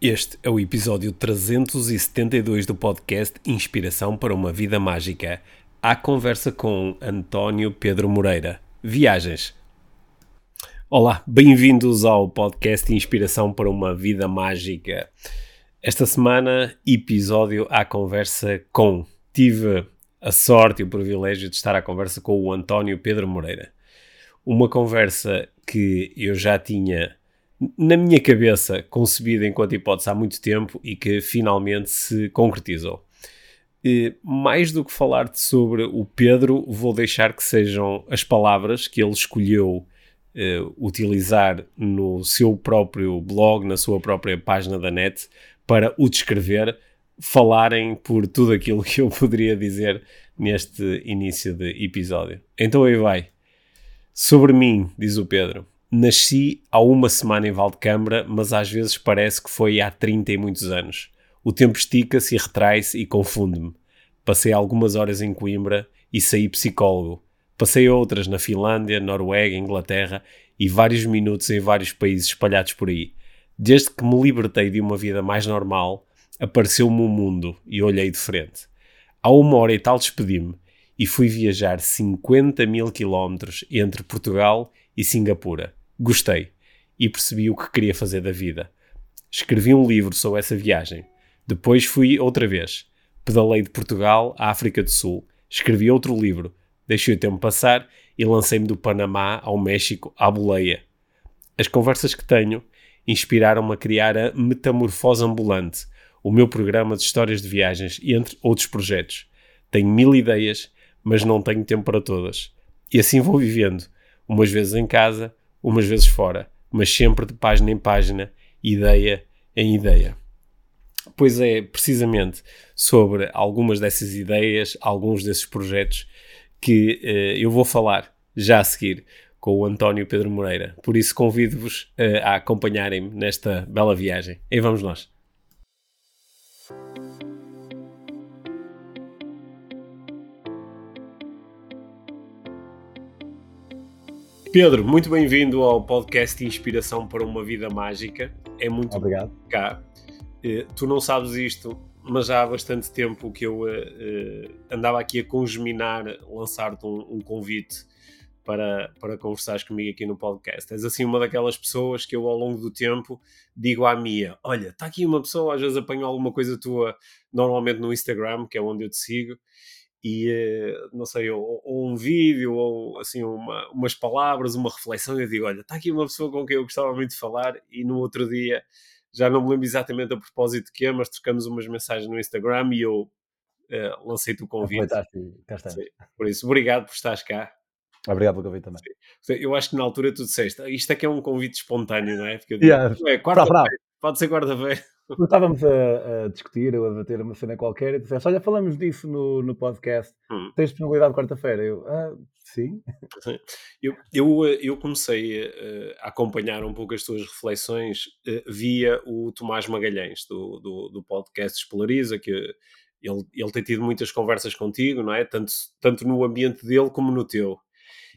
Este é o episódio 372 do podcast Inspiração para uma Vida Mágica. A conversa com António Pedro Moreira. Viagens. Olá, bem-vindos ao podcast Inspiração para uma Vida Mágica. Esta semana, episódio à conversa com. Tive a sorte e o privilégio de estar à conversa com o António Pedro Moreira. Uma conversa que eu já tinha na minha cabeça, concebida enquanto hipótese há muito tempo e que finalmente se concretizou. E, mais do que falar sobre o Pedro, vou deixar que sejam as palavras que ele escolheu uh, utilizar no seu próprio blog, na sua própria página da net, para o descrever, falarem por tudo aquilo que eu poderia dizer neste início de episódio. Então aí vai. Sobre mim, diz o Pedro, Nasci há uma semana em Valdecâmara, mas às vezes parece que foi há 30 e muitos anos. O tempo estica-se e retrai-se e confunde-me. Passei algumas horas em Coimbra e saí psicólogo. Passei outras na Finlândia, Noruega, Inglaterra e vários minutos em vários países espalhados por aí. Desde que me libertei de uma vida mais normal, apareceu-me o um mundo e olhei de frente. Há uma hora e tal despedi-me e fui viajar 50 mil quilómetros entre Portugal e Singapura. Gostei e percebi o que queria fazer da vida. Escrevi um livro sobre essa viagem. Depois fui outra vez. Pedalei de Portugal à África do Sul. Escrevi outro livro. Deixei o tempo passar e lancei-me do Panamá ao México à boleia. As conversas que tenho inspiraram-me a criar a Metamorfose Ambulante, o meu programa de histórias de viagens e entre outros projetos. Tenho mil ideias, mas não tenho tempo para todas. E assim vou vivendo, umas vezes em casa, umas vezes fora, mas sempre de página em página, ideia em ideia. Pois é, precisamente sobre algumas dessas ideias, alguns desses projetos que uh, eu vou falar já a seguir com o António Pedro Moreira. Por isso convido-vos uh, a acompanharem-me nesta bela viagem. E vamos nós. Pedro, muito bem-vindo ao podcast Inspiração para uma Vida Mágica. É muito Obrigado. cá. Uh, tu não sabes isto, mas já há bastante tempo que eu uh, uh, andava aqui a congeminar, lançar-te um, um, convite para, para conversares comigo aqui no podcast. És assim uma daquelas pessoas que eu ao longo do tempo digo à minha, olha, está aqui uma pessoa, às vezes apanho alguma coisa tua, normalmente no Instagram, que é onde eu te sigo, e eh, não sei, ou, ou, um vídeo, ou assim, uma, umas palavras, uma reflexão, e eu digo: Olha, está aqui uma pessoa com quem eu gostava muito de falar, e no outro dia já não me lembro exatamente a propósito de quê, mas trocamos umas mensagens no Instagram e eu uh, lancei-te o convite. cá Sim, por isso, obrigado por estares cá. Obrigado pelo convite também. Sim. Eu acho que na altura tu disseste, isto é que é um convite espontâneo, não é? Porque eu digo, yeah. é quarta-feira, pode ser quarta-feira. Estávamos a, a, discutir ou a debater uma cena qualquer e disseste, olha, falamos disso no, no podcast, hum. tens disponibilidade quarta-feira? Eu, ah, sim. Eu, eu, eu comecei a, a, acompanhar um pouco as tuas reflexões uh, via o Tomás Magalhães, do, do, do podcast Espolariza, que ele, ele tem tido muitas conversas contigo, não é? Tanto, tanto no ambiente dele como no teu.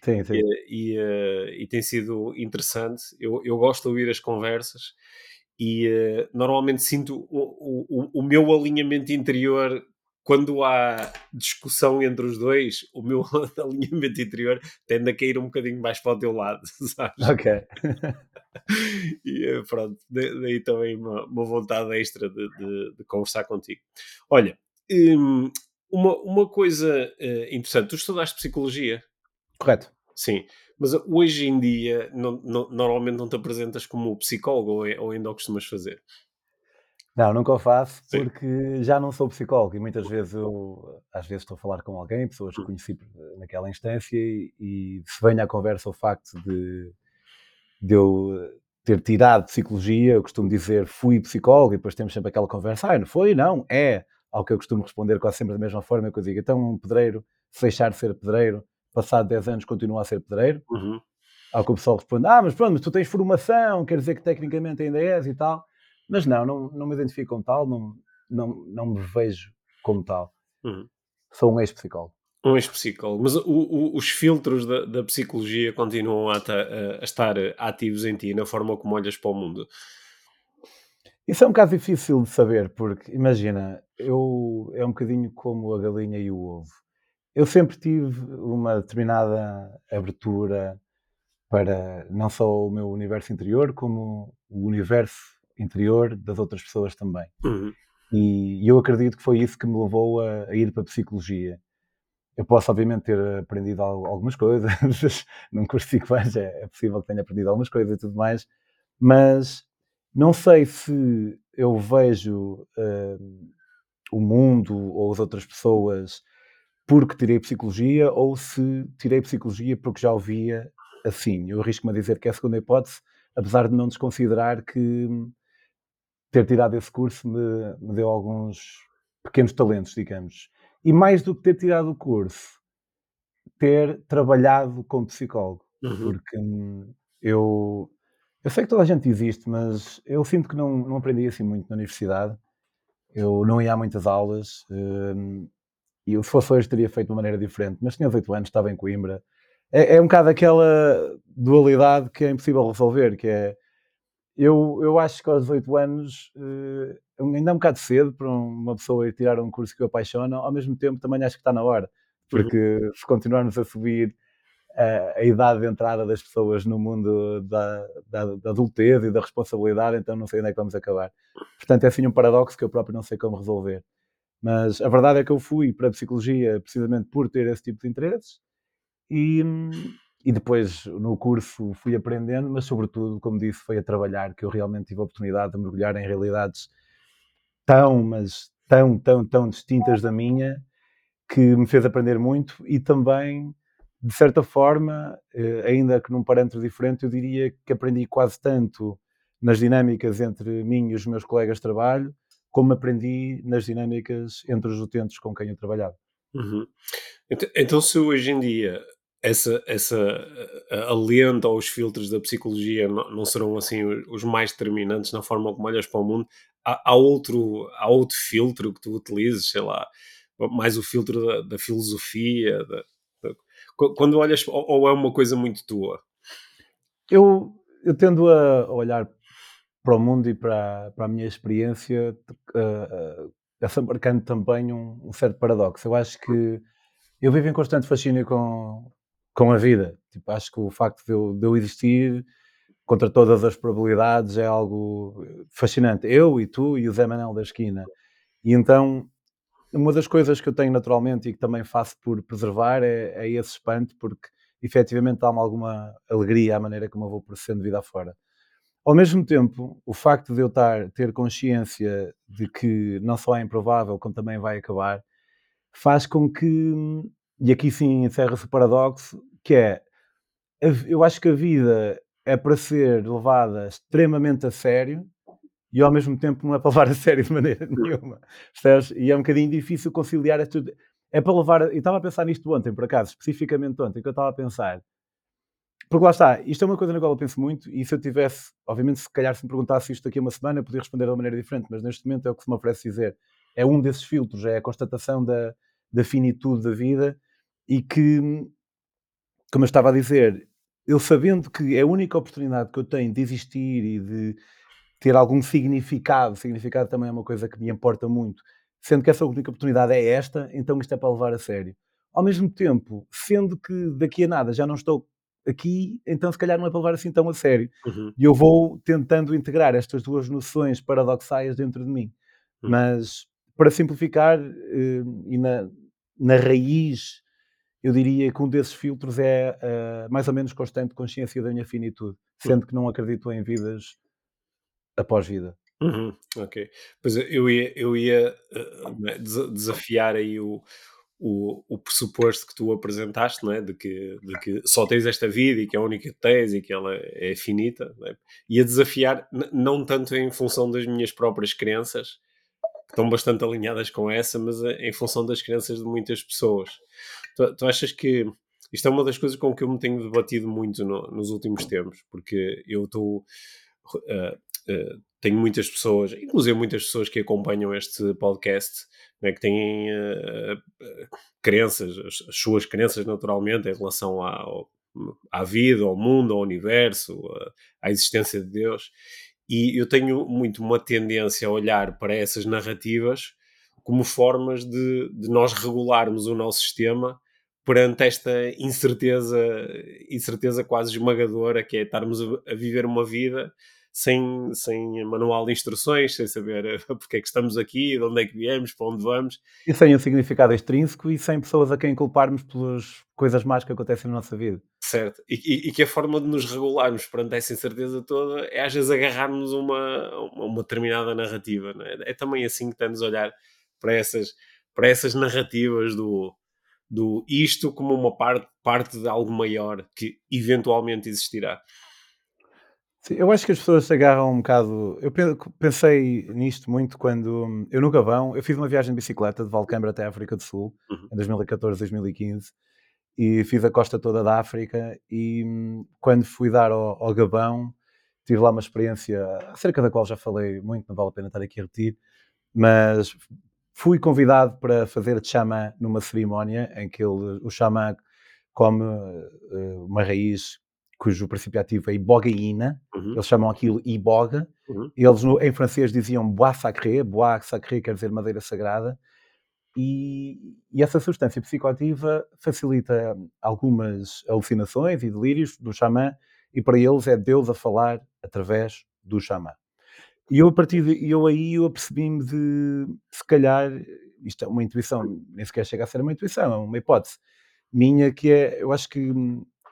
Sim, sim. E, e, uh, e tem sido interessante. Eu, eu gosto de ouvir as conversas e uh, normalmente sinto o, o, o, meu alinhamento interior quando há discussão entre os dois, o meu alinhamento interior tende a cair um bocadinho mais para o teu lado, sabes? Ok. e eh, pronto, daí também uma, uma vontade extra de, de, de, conversar contigo. Olha, um, uma, uma coisa uh, interessante, tu estudaste psicologia? Correto. Sim, mas hoje em dia não, não, normalmente não te apresentas como psicólogo ou, é, ou ainda o costumas fazer? Não, nunca o faço Sim. porque já não sou psicólogo e muitas vezes eu, às vezes estou a falar com alguém, pessoas que hum. conheci naquela instância e, e se vem à conversa o facto de, de eu ter tirado psicologia, eu costumo dizer fui psicólogo e depois temos sempre aquela conversa, ah, não foi? Não, é. Ao que eu costumo responder quase sempre da mesma forma que eu digo, então um pedreiro, se deixar de ser pedreiro, passado 10 anos continua a ser pedreiro. Uhum. Ao que o pessoal responde, ah, mas pronto, mas tu tens formação, quer dizer que tecnicamente ainda és e tal. Mas não, não, não me identifico como tal, não, não, não me vejo como tal. Uhum. Sou um ex-psicólogo. Um ex-psicólogo. Mas o, o, os filtros da, da psicologia continuam a, a, a, estar ativos em ti, na forma como olhas para o mundo? Isso é um bocado difícil de saber, porque imagina, eu é um bocadinho como a galinha e o ovo. Eu sempre tive uma determinada abertura para não só o meu universo interior, como o universo interior das outras pessoas também. Uhum. E, eu acredito que foi isso que me levou a, a ir para a psicologia. Eu posso, obviamente, ter aprendido algumas coisas, num curso de 5 anos é, é possível que tenha aprendido algumas coisas e tudo mais, mas não sei se eu vejo uh, o mundo ou as outras pessoas porque tirei psicologia ou se tirei psicologia porque já o via assim. Eu arrisco-me a dizer que é a segunda hipótese, apesar de não desconsiderar que ter tirado esse curso me, me deu alguns pequenos talentos, digamos. E mais do que ter tirado o curso, ter trabalhado como psicólogo. Uhum. Porque hum, eu eu sei que toda a gente existe, mas eu sinto que não, não aprendi assim muito na universidade. Eu não ia a muitas aulas um, e se fosse hoje teria feito de uma maneira diferente, mas tinha 18 anos, estava em Coimbra. É, é um bocado aquela dualidade que é impossível resolver, que é eu, eu acho que aos 18 anos uh, ainda é um bocado cedo para uma pessoa ir tirar um curso que o apaixona, ao mesmo tempo também acho que está na hora, porque uhum. se continuarmos a subir a, a, idade de entrada das pessoas no mundo da, da, da, adultez e da responsabilidade, então não sei onde é que vamos acabar. Portanto, é assim um paradoxo que eu próprio não sei como resolver. Mas a verdade é que eu fui para a psicologia precisamente por ter esse tipo de interesses e, e depois no curso fui aprendendo, mas sobretudo, como disse, foi a trabalhar que eu realmente tive a oportunidade de mergulhar em realidades tão, mas tão, tão, tão distintas da minha que me fez aprender muito e também de certa forma, eh, ainda que num parâmetro diferente, eu diria que aprendi quase tanto nas dinâmicas entre mim e os meus colegas de trabalho, como aprendi nas dinâmicas entre os utentes com quem eu trabalhava. Uhum. Então, então, se hoje em dia essa, essa a lente ou os filtros da psicologia não, não, serão assim os mais determinantes na forma como olhas para o mundo, há, há, outro, há outro filtro que tu utilizes, sei lá, mais o filtro da, da filosofia, da, quando olhas, ou, é uma coisa muito tua? Eu, eu tendo a olhar para o mundo e para, para a minha experiência, uh, essa marcando também um, um, certo paradoxo. Eu acho que eu vivo em constante fascínio com, com a vida. Tipo, acho que o facto de eu, de eu existir contra todas as probabilidades é algo fascinante. Eu e tu e o Zé Manel da esquina. E então uma das coisas que eu tenho naturalmente e que também faço por preservar é, é esse espanto, porque efetivamente dá-me alguma alegria à maneira como eu vou processando vida afora. Ao mesmo tempo, o facto de eu estar, ter consciência de que não só é improvável, como também vai acabar, faz com que, e aqui sim encerra-se o paradoxo, que é, eu acho que a vida é para ser levada extremamente a sério, e ao mesmo tempo não é para levar a sério de maneira nenhuma. Percebes? E é um bocadinho difícil conciliar tudo. É para levar. Eu estava a pensar nisto ontem, por acaso, especificamente ontem, que eu estava a pensar. Porque lá está, isto é uma coisa na qual eu penso muito, e se eu tivesse, obviamente, se calhar se me perguntasse isto daqui a uma semana, eu podia responder de uma maneira diferente, mas neste momento é o que se me oferece dizer. É um desses filtros, é a constatação da, da finitude da vida e que, como eu estava a dizer, eu sabendo que é a única oportunidade que eu tenho de existir e de ter algum significado. Significado também é uma coisa que me importa muito. Sendo que essa única oportunidade é esta, então isto é para levar a sério. Ao mesmo tempo, sendo que daqui a nada já não estou aqui, então se calhar não é para levar assim tão a sério. Uhum. E eu vou tentando integrar estas duas noções paradoxais dentro de mim. Uhum. Mas, para simplificar, eh, e na, na raiz, eu diria que um desses filtros é uh, mais ou menos constante consciência da minha finitude, sendo uhum. que não acredito em vidas após vida. Uhum, ok. Pois eu ia, eu ia uh, desafiar aí o, o, o pressuposto que tu apresentaste, não é? de, que, de que só tens esta vida e que é a única que tens e que ela é finita. É? Ia desafiar, não tanto em função das minhas próprias crenças, que estão bastante alinhadas com essa, mas eh, em função das crenças de muitas pessoas. Tu, tu achas que isto é uma das coisas com que eu me tenho debatido muito no, nos últimos tempos, porque eu estou. Uh, tenho muitas pessoas, inclusive muitas pessoas que acompanham este podcast, né, que têm uh, crenças, as, as, suas crenças naturalmente em relação ao, à vida, ao mundo, ao universo, à existência de Deus. E eu tenho muito uma tendência a olhar para essas narrativas como formas de, de nós regularmos o nosso sistema perante esta incerteza, incerteza quase esmagadora que é estarmos a, a viver uma vida sem, sem manual de instruções, sem saber porque é que estamos aqui, de onde é que viemos, para onde vamos. E sem um significado extrínseco e sem pessoas a quem culparmos pelas coisas más que acontecem na nossa vida. Certo, e, e, e que a forma de nos regularmos perante essa incerteza toda é às vezes agarrarmos uma, uma determinada narrativa. É? é também assim que estamos a olhar para essas, para essas narrativas do, do isto como uma parte, parte de algo maior que eventualmente existirá. Sim, eu acho que as pessoas se agarram um bocado. Eu pensei nisto muito quando eu no Gabão, eu fiz uma viagem de bicicleta de Valcambra até a África do Sul, uhum. em 2014, 2015, e fiz a costa toda da África. E quando fui dar ao, ao Gabão, tive lá uma experiência acerca da qual já falei muito, não vale a pena estar aqui a repetir, mas fui convidado para fazer xamã numa cerimónia em que ele, o xamã come uh, uma raiz cujo princípio ativo é ibogaína, uhum. eles chamam aquilo iboga, uhum. eles no, em francês diziam bois sacré, bois sacré quer dizer madeira sagrada, e, e, essa substância psicoativa facilita algumas alucinações e delírios do xamã, e para eles é Deus a falar através do xamã. E eu a partir de, eu aí eu apercebi-me de, se calhar, isto é uma intuição, nem sequer chega a ser uma intuição, é uma hipótese minha que é, eu acho que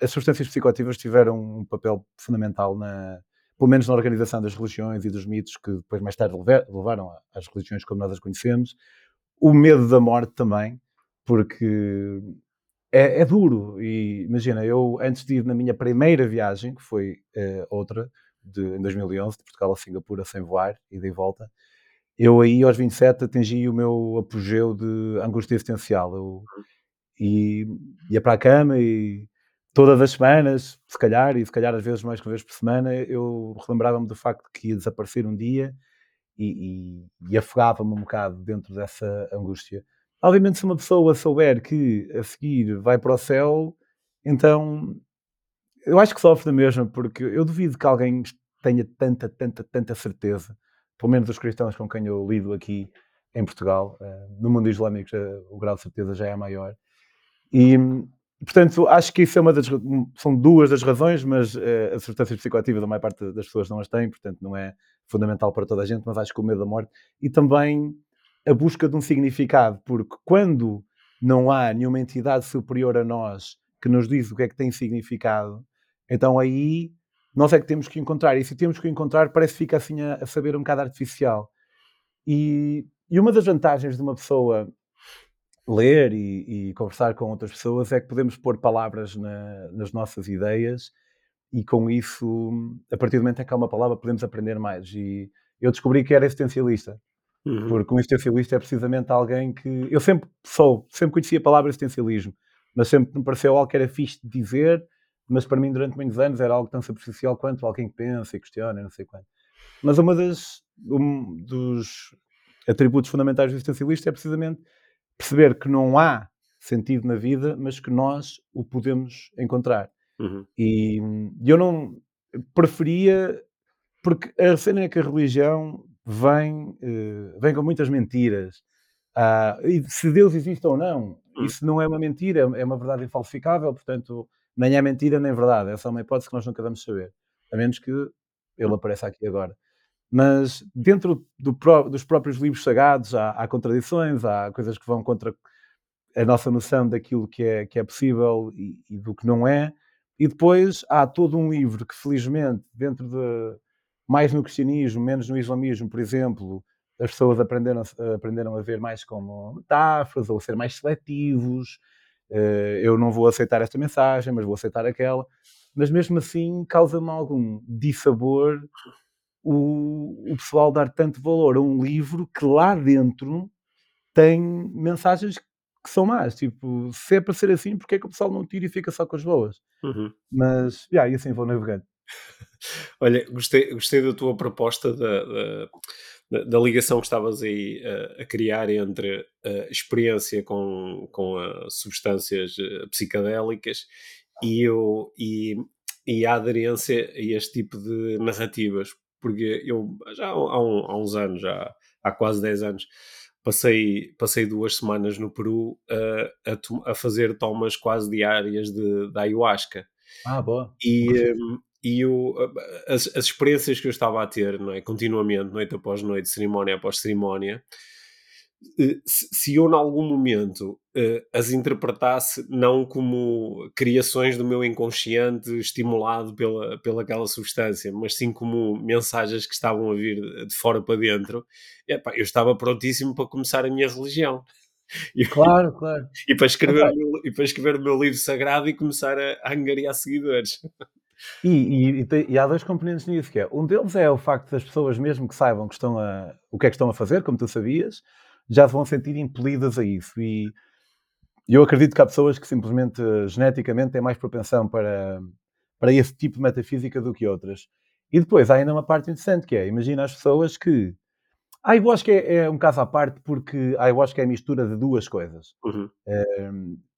as substâncias psicoativas tiveram um papel fundamental na, pelo menos na organização das religiões e dos mitos que depois mais tarde levaram às religiões como nós as conhecemos. O medo da morte também, porque é, é duro. E imagina, eu antes de ir na minha primeira viagem, que foi uh, outra, de, em 2011, de Portugal a Singapura, sem voar, ida e volta, eu aí aos 27 atingi o meu apogeu de angústia existencial. Eu, e ia para a cama e todas as semanas, se calhar, e se calhar às vezes mais que uma vez por semana, eu relembrava-me do facto que ia desaparecer um dia e, e, e afogava-me um bocado dentro dessa angústia. Obviamente, se uma pessoa souber que a seguir vai para o céu, então eu acho que sofre da mesma, porque eu duvido que alguém tenha tanta, tanta, tanta certeza, pelo menos os cristãos com quem eu lido aqui em Portugal, eh, no mundo islâmico o grau de certeza já é maior. E, Portanto, acho que isso é uma das são duas das razões, mas uh, a substância psicoativa da maior parte das pessoas não as tem, portanto não é fundamental para toda a gente, mas acho que o medo da morte e também a busca de um significado, porque quando não há nenhuma entidade superior a nós que nos diz o que é que tem significado, então aí nós é que temos que encontrar, e se temos que encontrar parece que fica assim a, a saber um bocado artificial. E, e uma das vantagens de uma pessoa ler e, e, conversar com outras pessoas é que podemos pôr palavras na, nas nossas ideias e com isso, a partir do momento em que há uma palavra, podemos aprender mais. E eu descobri que era existencialista, uhum. porque um existencialista é precisamente alguém que. Eu sempre sou, sempre conhecia a palavra existencialismo, mas sempre me pareceu algo que era fixe de dizer, mas para mim, durante muitos anos, era algo tão superficial quanto alguém que pensa e questiona, não sei quanto. Mas uma das um dos atributos fundamentais do existencialista é precisamente perceber que não há sentido na vida, mas que nós o podemos encontrar. Uhum. E eu não preferia, porque a cena é que a religião vem, uh, vem com muitas mentiras. Uh, e se Deus existe ou não, uhum. isso não é uma mentira, é uma verdade infalsificável, portanto, nem é mentira nem verdade, essa é uma hipótese que nós nunca vamos saber, a menos que ele apareça aqui agora. Mas dentro do, dos próprios livros sagrados há, há, contradições, há coisas que vão contra a nossa noção daquilo que é, que é possível e, e do que não é. E depois há todo um livro que, felizmente, dentro de mais no cristianismo, menos no islamismo, por exemplo, as pessoas aprenderam, aprenderam a ver mais como metáforas ou a ser mais seletivos. Eh, eu não vou aceitar esta mensagem, mas vou aceitar aquela. Mas mesmo assim causa-me algum dissabor o, o pessoal dar tanto valor a um livro que lá dentro tem mensagens que são más. Tipo, se é para ser assim, porque é que o pessoal não tira e fica só com as boas? Uhum. Mas, yeah, e assim vou navegando. Olha, gostei, gostei da tua proposta da, da, da ligação que estavas aí a, a criar entre a experiência com, com a substâncias eh, psicadélicas e, o, e, e a aderência a este tipo de narrativas porque eu já há, um, há uns anos, já há quase 10 anos, passei, passei duas semanas no Peru uh, a, a, fazer tomas quase diárias de, de ayahuasca. Ah, boa. E, um, e eu, as, as, experiências que eu estava a ter, não é, continuamente, noite após noite, cerimónia após cerimónia, eh, se eu, em algum momento, eh, as interpretasse não como criações do meu inconsciente estimulado pela, pela aquela substância, mas sim como mensagens que estavam a vir de fora para dentro, epá, eu estava prontíssimo para começar a minha religião. E, claro, claro. E para, escrever okay. meu, e para escrever o meu livro sagrado e começar a, a angariar seguidores. E, e, e, há dois componentes nisso, que é, um deles é o facto das pessoas mesmo que saibam que estão a, o que é que estão a fazer, como tu sabias, já se vão sentir impelidas a isso. E eu acredito que há pessoas que simplesmente geneticamente têm mais propensão para, para esse tipo de metafísica do que outras. E depois há ainda uma parte interessante que é, imagina as pessoas que a ayahuasca é, é um caso à parte porque a ayahuasca é a mistura de duas coisas. Uhum. É,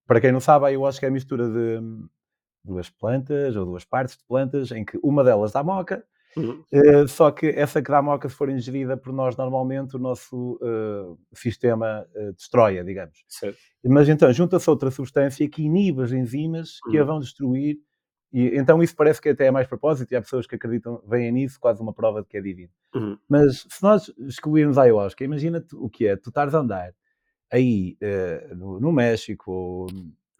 para quem não sabe, a ayahuasca é a mistura de duas plantas ou duas partes de plantas em que uma delas dá moca Uhum. Uh, só que essa que dá moca, se for ingerida por nós normalmente, o nosso uh, sistema uh, destrói digamos. Certo. Mas então junta-se outra substância que inibe as enzimas que uhum. a vão destruir, e então isso parece que até é mais propósito, e há pessoas que acreditam, veem nisso quase uma prova de que é divino. Uhum. Mas se nós excluirmos a ayahuasca, imagina o que é, tu estares a andar aí no, no, México ou,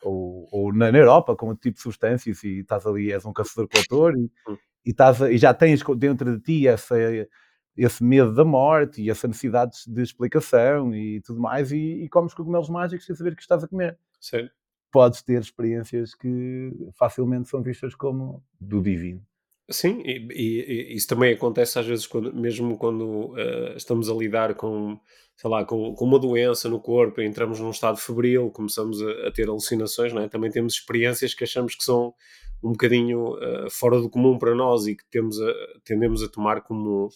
ou, ou, na Europa com outro tipo de substâncias e estás ali, és um caçador-coletor e uhum e, estás a, e já tens dentro de ti essa, esse medo da morte e essa necessidade de explicação e tudo mais, e, e comes cogumelos mágicos sem saber que estás a comer. Sim. Podes ter experiências que facilmente são vistas como do divino. Sim, e, e, isso também acontece às vezes, quando, mesmo quando uh, estamos a lidar com, sei lá, com, com, uma doença no corpo, entramos num estado febril, começamos a, a ter alucinações, não é? também temos experiências que achamos que são um bocadinho uh, fora do comum para nós e que temos a, tendemos a tomar como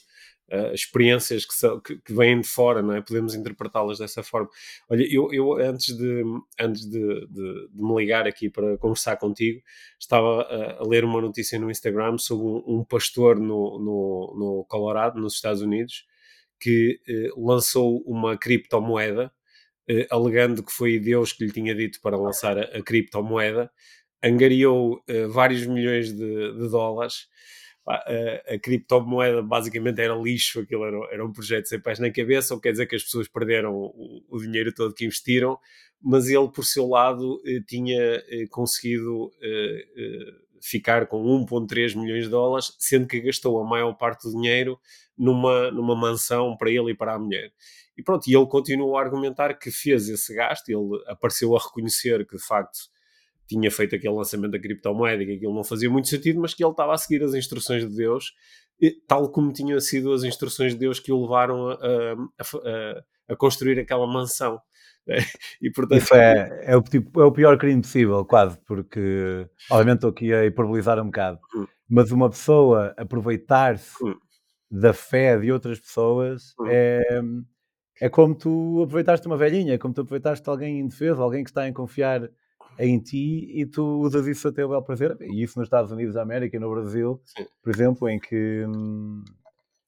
uh, experiências que, são, que, que, vêm de fora, não é? Podemos interpretá-las dessa forma. Olha, eu, eu antes, de, antes de, de, de, me ligar aqui para conversar contigo, estava a, a ler uma notícia no Instagram sobre um, um pastor no, no, no, Colorado, nos Estados Unidos, que uh, lançou uma criptomoeda, alegando que foi Deus que lhe tinha dito para lançar a, a criptomoeda, angariou uh, vários milhões de, de dólares. A, a, criptomoeda basicamente era lixo, aquilo era, era um projeto sem pés na cabeça, ou quer dizer que as pessoas perderam o, o dinheiro todo que investiram, mas ele, por seu lado, eh, tinha eh, conseguido ficar com 1,3 milhões de dólares, sendo que gastou a maior parte do dinheiro numa, numa mansão para ele e para a mulher. E pronto, e ele continuou a argumentar que fez esse gasto, ele apareceu a reconhecer que de facto tinha feito aquele lançamento da criptomoeda e que aquilo não fazia muito sentido, mas que ele estava a seguir as instruções de Deus, tal como tinham sido as instruções de Deus que o levaram a, a, a, construir aquela mansão. E, portanto... Isso é, é, o, tipo, é o pior crime possível, quase, porque obviamente estou aqui a hiperbolizar um bocado, hum. mas uma pessoa aproveitar-se hum. da fé de outras pessoas hum. é, é como tu aproveitaste uma velhinha, como tu aproveitaste alguém indefeso, alguém que está a confiar em ti e tu usas isso a teu bel prazer. E isso nos Estados Unidos da América e no Brasil, Sim. por exemplo, em que hum,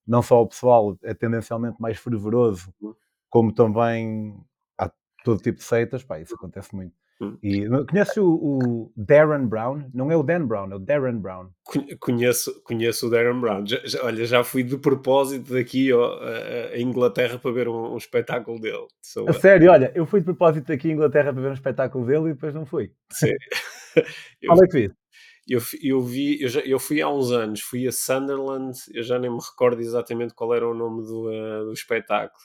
não só o pessoal é tendencialmente mais fervoroso, uhum. como também há todo tipo de seitas, pá, isso acontece muito. Hum. E, conheces o, o, Darren Brown? Não é o Dan Brown, é o Darren Brown. Conheço, conheço o Darren Brown. Já, já, olha, já fui de propósito daqui ó, a, a, Inglaterra para ver um, um espetáculo dele. a sério, olha, eu fui de propósito daqui à Inglaterra para ver um espetáculo dele e depois não fui. Sim. Qual é que vi? Eu, eu vi, eu, já, eu fui há uns anos, fui a Sunderland, eu já nem me recordo exatamente qual era o nome do, uh, do espetáculo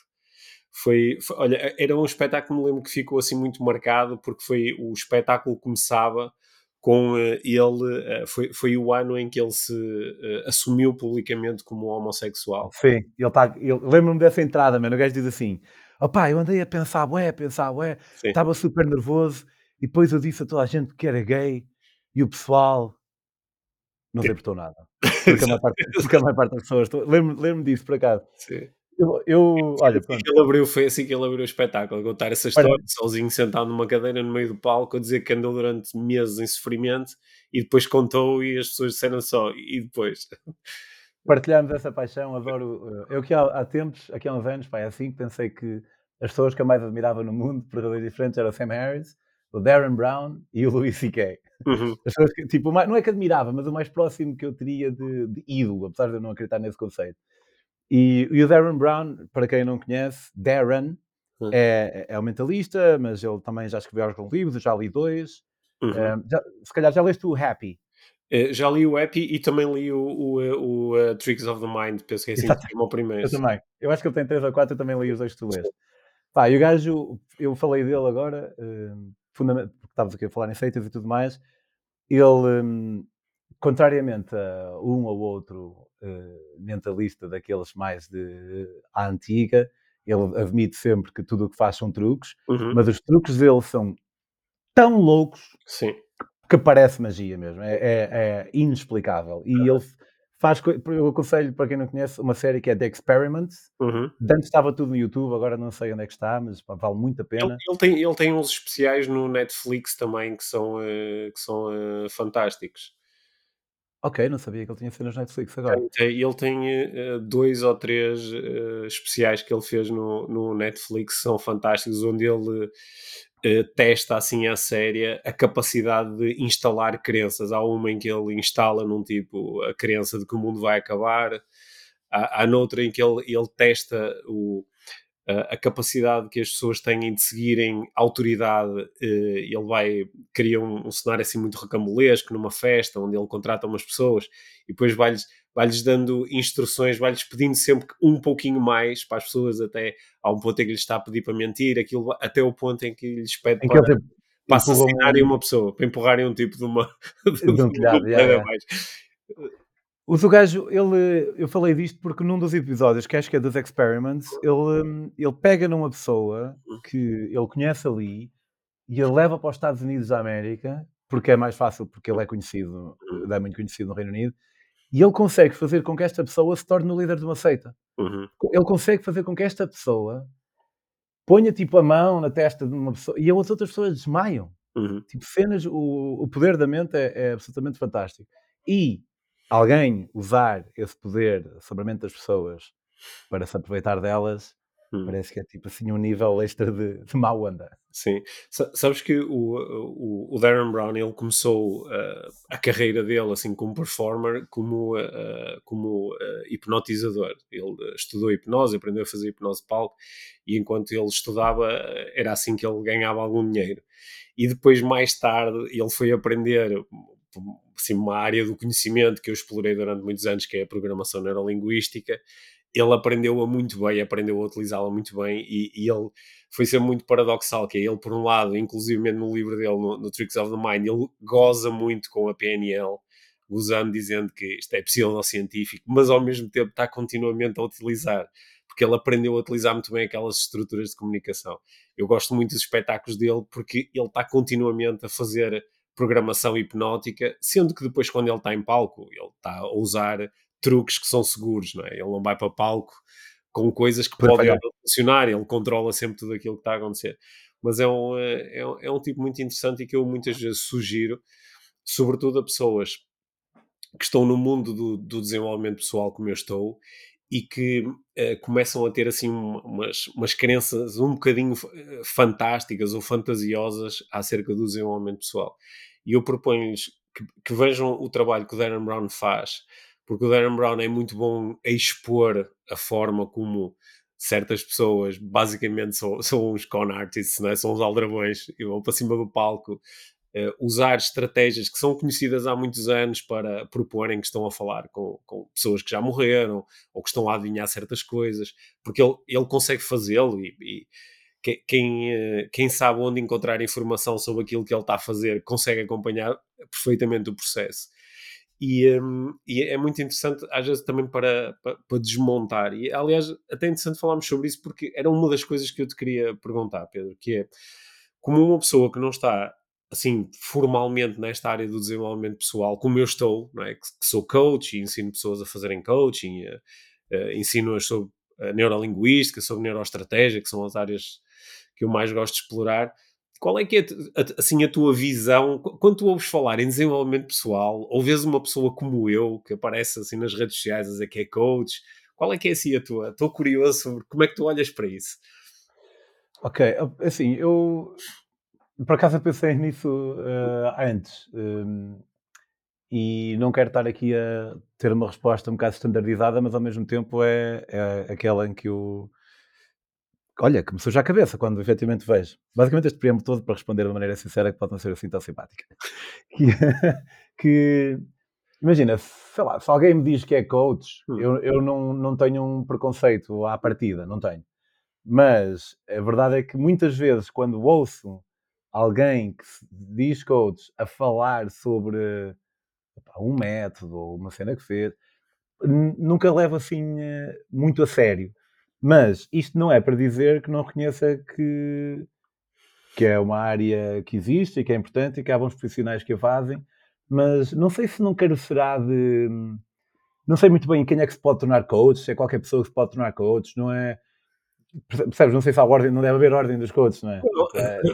foi, foi, olha, era um espetáculo que me lembro que ficou assim muito marcado porque foi o espetáculo começava com uh, ele uh, foi, foi o ano em que ele se uh, assumiu publicamente como homossexual. Sim, ele tá, eu lembro-me dessa entrada, mano, o gajo diz assim: opá, eu andei a pensar, ué, a pensar, ué, estava super nervoso e depois eu disse a toda a gente que era gay e o pessoal não se importou nada. Porque a maior parte, porque a maior parte das pessoas, lembro-me lembro disso por acaso. Sim. Eu, eu olha, assim que ele abriu, foi assim que ele abriu o espetáculo, contar essa história, olha, sozinho sentado numa cadeira no meio do palco, a dizer que andou durante meses em sofrimento e depois contou e as pessoas disseram só, e depois. partilhamos essa paixão, adoro. Eu que há, há tempos, aqui há uns anos, pá, é assim, pensei que as pessoas que eu mais admirava no mundo, por razões diferentes, eram o Sam Harris, o Darren Brown e o Louis C.K. Uhum. As pessoas que, tipo, não é que admirava, mas o mais próximo que eu teria de, de ídolo, apesar de eu não acreditar nesse conceito. E, e, o Darren Brown, para quem não conhece, Darren uhum. é, é o mentalista, mas ele também já escreveu alguns livros, já li dois. Uhum. Um, já, se calhar já leste o Happy. Uh, já li o Happy e também li o, o, o uh, Tricks of the Mind, penso que é assim que o primeiro. Eu também. Eu acho que ele tem três ou quatro, eu também li os dois que tu leste. Pá, e o gajo, eu falei dele agora, uh, porque estávamos aqui a falar em feitas e tudo mais, ele, um, contrariamente a um ou outro mentalista daqueles mais de uh, à antiga, ele admite sempre que tudo o que faz são truques, uhum. mas os truques dele são tão loucos Sim. que parece magia mesmo, é, é, é inexplicável. E ele faz, eu aconselho para quem não conhece uma série que é The Experiments. Uhum. Antes estava tudo no YouTube, agora não sei onde é que está, mas pá, vale muito a pena. Ele, ele, tem, ele tem uns especiais no Netflix também que são, uh, que são uh, fantásticos. Ok, não sabia que ele tinha cenas Netflix agora. Ele tem uh, dois ou três especiais que ele fez no, no Netflix, são fantásticos, onde ele Uh, testa assim a séria a capacidade de instalar crenças. Há uma em que ele instala num tipo a crença de que o mundo vai acabar, há, há noutra em que ele, ele testa o, a, capacidade que as pessoas têm de seguirem autoridade. Uh, ele vai cria um, um, cenário assim muito recambulesco numa festa onde ele contrata umas pessoas e depois vai-lhes vai-lhes dando instruções, vai-lhes pedindo sempre um pouquinho mais para as pessoas, até ao ponto em que lhes está a pedir para mentir, aquilo, até o ponto em que lhes pede para, para, para assassinarem um... uma pessoa, para empurrarem um tipo de uma. De, de um telhado, yeah. O do gajo, ele, eu falei disto porque num dos episódios, que acho que é dos Experiments, ele, ele pega numa pessoa que ele conhece ali e ele leva para os Estados Unidos da América, porque é mais fácil, porque ele é conhecido, é muito conhecido no Reino Unido, e ele consegue fazer com que esta pessoa se torne o líder de uma seita. Uhum. Ele consegue fazer com que esta pessoa ponha tipo a mão na testa de uma pessoa e as outras pessoas desmaiam. Uhum. Tipo, cenas, o, o poder da mente é, é, absolutamente fantástico. E alguém usar esse poder sobre a mente das pessoas para se aproveitar delas, Hum. Parece que é tipo assim um nível extra de, de má onda. Sim. sabes que o, o, o, Darren Brown ele começou uh, a carreira dele assim como performer, como, uh, como uh, hipnotizador. Ele estudou hipnose, aprendeu a fazer hipnose de palco e enquanto ele estudava era assim que ele ganhava algum dinheiro. E depois, mais tarde, ele foi aprender assim, uma área do conhecimento que eu explorei durante muitos anos, que é a programação neurolinguística, ele aprendeu-a muito bem, aprendeu a utilizá-la muito bem e, e, ele foi ser muito paradoxal, que é ele por um lado, inclusive no livro dele, no, no, Tricks of the Mind, ele goza muito com a PNL, usando, dizendo que isto é possível no científico, mas ao mesmo tempo está continuamente a utilizar, porque ele aprendeu a utilizar muito bem aquelas estruturas de comunicação. Eu gosto muito dos espetáculos dele porque ele está continuamente a fazer programação hipnótica, sendo que depois quando ele está em palco, ele está a usar truques que são seguros, não é? Ele não vai para palco com coisas que podem não funcionar, ele controla sempre tudo aquilo que está a acontecer. Mas é um, é, é, é um tipo muito interessante e que eu muitas vezes sugiro, sobretudo a pessoas que estão no mundo do, do desenvolvimento pessoal como eu estou e que uh, começam a ter assim umas, umas crenças um bocadinho eh, fantásticas ou fantasiosas acerca do desenvolvimento pessoal. E eu proponho-lhes que, que, vejam o trabalho que o Darren Brown faz porque o Darren Brown é muito bom a expor a forma como certas pessoas basicamente são, são os con artists, é? são os aldrabões e vão para cima do palco usar estratégias que são conhecidas há muitos anos para proporem que estão a falar com, com pessoas que já morreram ou que estão a adivinhar certas coisas, porque ele, ele consegue fazê-lo e, e quem, eh, quem sabe onde encontrar informação sobre aquilo que ele está a fazer consegue acompanhar perfeitamente o processo. E, um, e, é muito interessante, às vezes, também para, para, para, desmontar. E, aliás, até é interessante falarmos sobre isso, porque era uma das coisas que eu te queria perguntar, Pedro, que é, como uma pessoa que não está, assim, formalmente nesta área do desenvolvimento pessoal, como eu estou, não é? que, que sou coach e ensino pessoas a fazerem coaching, uh, uh, ensino-as sobre a neurolinguística, sobre neuroestratégia, que são as áreas que eu mais gosto de explorar, qual é que é assim a tua visão? Quando tu ouves falar em desenvolvimento pessoal, ou vês uma pessoa como eu, que aparece assim nas redes sociais a dizer que é coach, qual é que é assim a tua? Estou curioso sobre como é que tu olhas para isso. Ok, assim, eu por acaso pensei nisso uh, antes. Um, e não quero estar aqui a ter uma resposta um bocado standardizada, mas ao mesmo tempo é, é aquela em que eu. Olha, começou já a cabeça quando efetivamente vejo. Basicamente, este preâmbulo todo para responder de maneira sincera, que pode não ser assim tão simpática. Que, que imagina, sei lá, se alguém me diz que é coach, hum. eu, eu não, não tenho um preconceito à partida, não tenho. Mas a verdade é que muitas vezes, quando ouço alguém que se diz coach a falar sobre um método ou uma cena que fez, nunca levo assim eh, muito a sério. Mas isto não é para dizer que não reconheça que, que é uma área que existe e que é importante e que há bons profissionais que a fazem, mas não sei se não quero será de. Não sei muito bem quem é que se pode tornar coach, se é qualquer pessoa que se pode tornar coach, não é? Percebes? Não sei se há ordem, não deve haver ordem dos coaches, não é?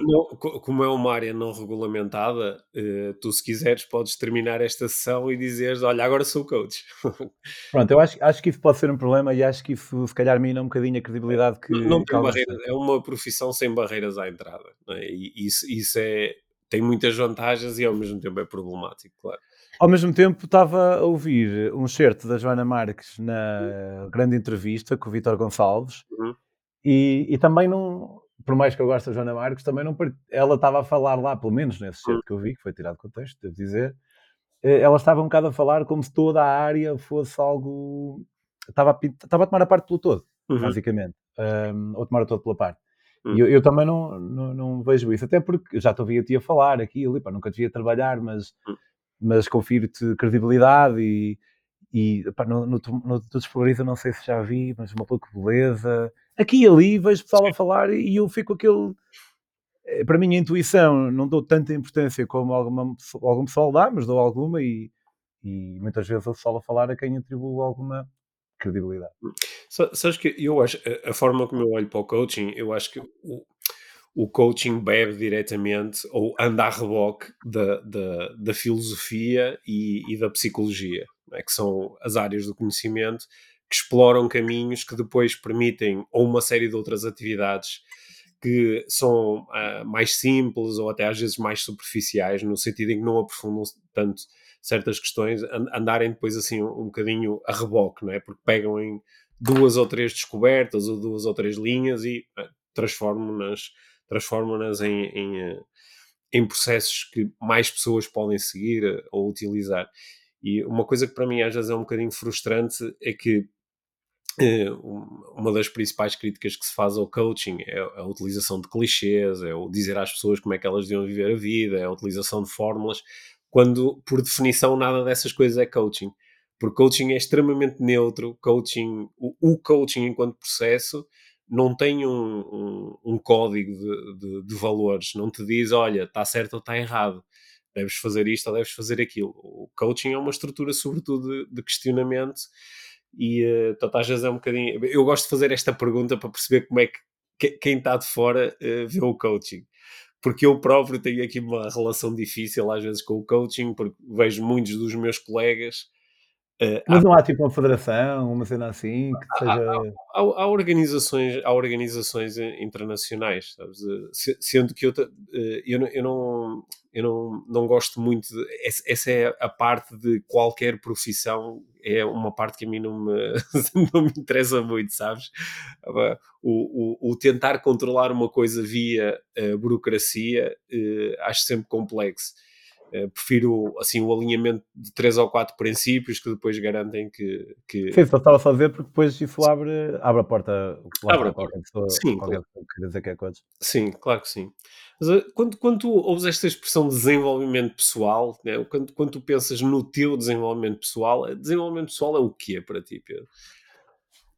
Não, como é uma área não regulamentada, eh, tu se quiseres podes terminar esta sessão e dizeres, olha, agora sou coach. Pronto, eu acho, acho que isso pode ser um problema e acho que isso se calhar mina um bocadinho a credibilidade que... Não, tem barreiras, é uma profissão sem barreiras à entrada, é? e isso, isso é, tem muitas vantagens e ao mesmo tempo é problemático, claro. Ao mesmo tempo, estava a ouvir um certo da Joana Marques na grande entrevista com o Vitor Gonçalves, uhum e, e também não, por mais que eu goste da Joana Marques, também não. Ela estava a falar lá, pelo menos nesse certo que eu vi, que foi tirado do contexto, devo dizer, eh, ela estava um bocado a falar como se toda a área fosse algo. Estava a, estava a tomar a parte pelo todo, uhum. basicamente. Um, ou tomar a todo pela parte. Uhum. E eu, eu, também não, não, não, vejo isso, até porque já te ouvi a ti a falar aquilo, e, pá, nunca devia trabalhar, mas, uhum. mas confiro-te credibilidade e, e pá, no, no, no, no não sei se já vi, mas uma pouco beleza aqui e ali vejo pessoal a falar e eu fico aquele. Eh, para mim, a intuição não dou tanta importância como alguma, algum pessoal dá, mas dou alguma e, e muitas vezes o pessoal a falar a quem atribuo alguma credibilidade. Sabes que eu acho, a forma como eu olho para o coaching, eu acho que o, o coaching bebe diretamente ou anda a reboque da, da, da filosofia e, e da psicologia, é? que são as áreas do conhecimento que exploram caminhos que depois permitem ou uma série de outras atividades que são uh, mais simples ou até às vezes mais superficiais, no sentido em que não aprofundam tanto certas questões, andarem depois assim um, um bocadinho a reboque, não é? Porque pegam em duas ou três descobertas ou duas ou três linhas e uh, transformam-nas transformam em, em, uh, em, processos que mais pessoas podem seguir ou utilizar. E uma coisa que para mim às vezes é um bocadinho frustrante é que uma das principais críticas que se faz ao coaching é a utilização de clichês, é o dizer às pessoas como é que elas deviam viver a vida, é a utilização de fórmulas, quando por definição nada dessas coisas é coaching. Porque coaching é extremamente neutro, coaching, o, o coaching enquanto processo não tem um, um, um código de, de, de, valores, não te diz, olha, está certo ou está errado, deves fazer isto ou deves fazer aquilo. O coaching é uma estrutura sobretudo de, de questionamento e uh, portanto, às vezes é um bocadinho. Eu gosto de fazer esta pergunta para perceber como é que, que quem está de fora uh, vê o coaching. Porque eu próprio tenho aqui uma relação difícil às vezes com o coaching, porque vejo muitos dos meus colegas Uh, Mas não há, há tipo uma federação, uma cena assim que seja. Há, há, há, organizações, há organizações internacionais, sabes? Sendo que eu, eu, eu, não, eu não, não gosto muito. De, essa é a parte de qualquer profissão, é uma parte que a mim não me, não me interessa muito, sabes? O, o, o tentar controlar uma coisa via burocracia uh, acho sempre complexo. Uh, prefiro assim o alinhamento de três ou quatro princípios que depois garantem que. que... Sim, só estava a ver porque depois isso abre, abre a porta. Abre a porta. Pessoa, sim, qualquer pessoa que dizer que é coisa. Sim, claro que sim. Mas, uh, quando, quando tu ouves esta expressão desenvolvimento pessoal, né, quando, quando tu pensas no teu desenvolvimento pessoal, desenvolvimento pessoal é o que para ti, Pedro?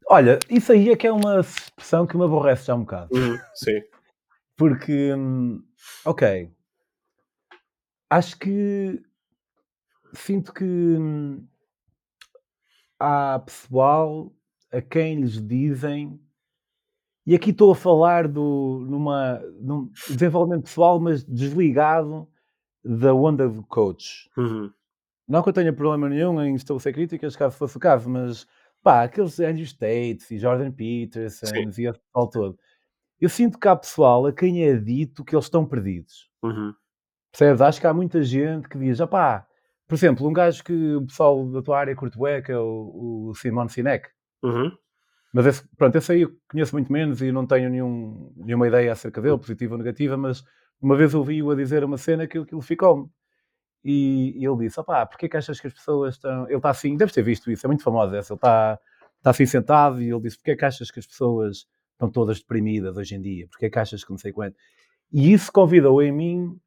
Olha, isso aí é que é uma expressão que me aborrece já um bocado. Uhum, sim. Porque, hum, ok, Acho que sinto que hum, há pessoal a quem lhes dizem E aqui estou a falar do, numa, num desenvolvimento pessoal, mas desligado da onda do coach. Uhum. Não que eu tenha problema nenhum em estabelecer críticas, caso fosse o caso, mas pá, aqueles Andrew States e Jordan Peterson Sim. e esse pessoal todo. Eu sinto que há pessoal a quem é dito que eles estão perdidos. Uhum. Percebes? Acho que há muita gente que diz, pá, por exemplo, um gajo que o pessoal da tua área curte bué, que é o, o Simon Sinek. Uhum. Mas esse, pronto, esse aí eu conheço muito menos e não tenho nenhum, nenhuma ideia acerca dele, positiva ou negativa, mas uma vez ouvi-o a dizer uma cena que aquilo ficou-me. E, e ele disse: opá, porquê que achas que as pessoas estão. Ele está assim, deves ter visto isso, é muito famosa essa. Ele está, está assim sentado e ele disse: porquê que achas que as pessoas estão todas deprimidas hoje em dia? Porquê que achas que não sei quanto? E isso convidou em mim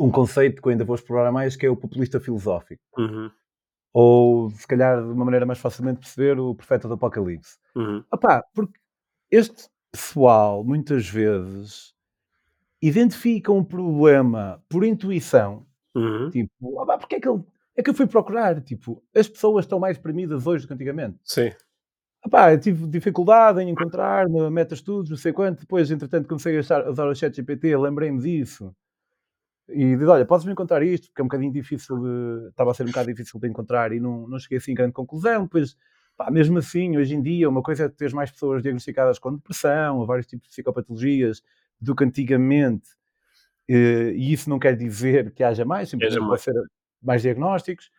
um conceito que eu ainda vou explorar mais, que é o populista filosófico. Uhum. Ou, se calhar, de uma maneira mais facilmente perceber, o profeta do Apocalipse. Uhum. Opá, porque este pessoal, muitas vezes, identifica um problema por intuição. Uhum. Tipo, opá, porque é que, ele, é que eu fui procurar? Tipo, as pessoas estão mais deprimidas hoje do que antigamente. Sim. Opá, eu tive dificuldade em encontrar meta-estudos, não sei quanto. Depois, entretanto, comecei a usar, a usar o chat GPT, lembrei-me disso. E diz, olha, podes-me encontrar isto, porque é um bocadinho difícil de... Estava a ser um bocado difícil de encontrar e não, não cheguei assim a grande conclusão. Depois, pá, mesmo assim, hoje em dia, uma coisa é ter mais pessoas diagnosticadas com depressão, ou vários tipos de psicopatologias, do que antigamente. E isso não quer dizer que haja mais, simplesmente pode ser mais diagnósticos.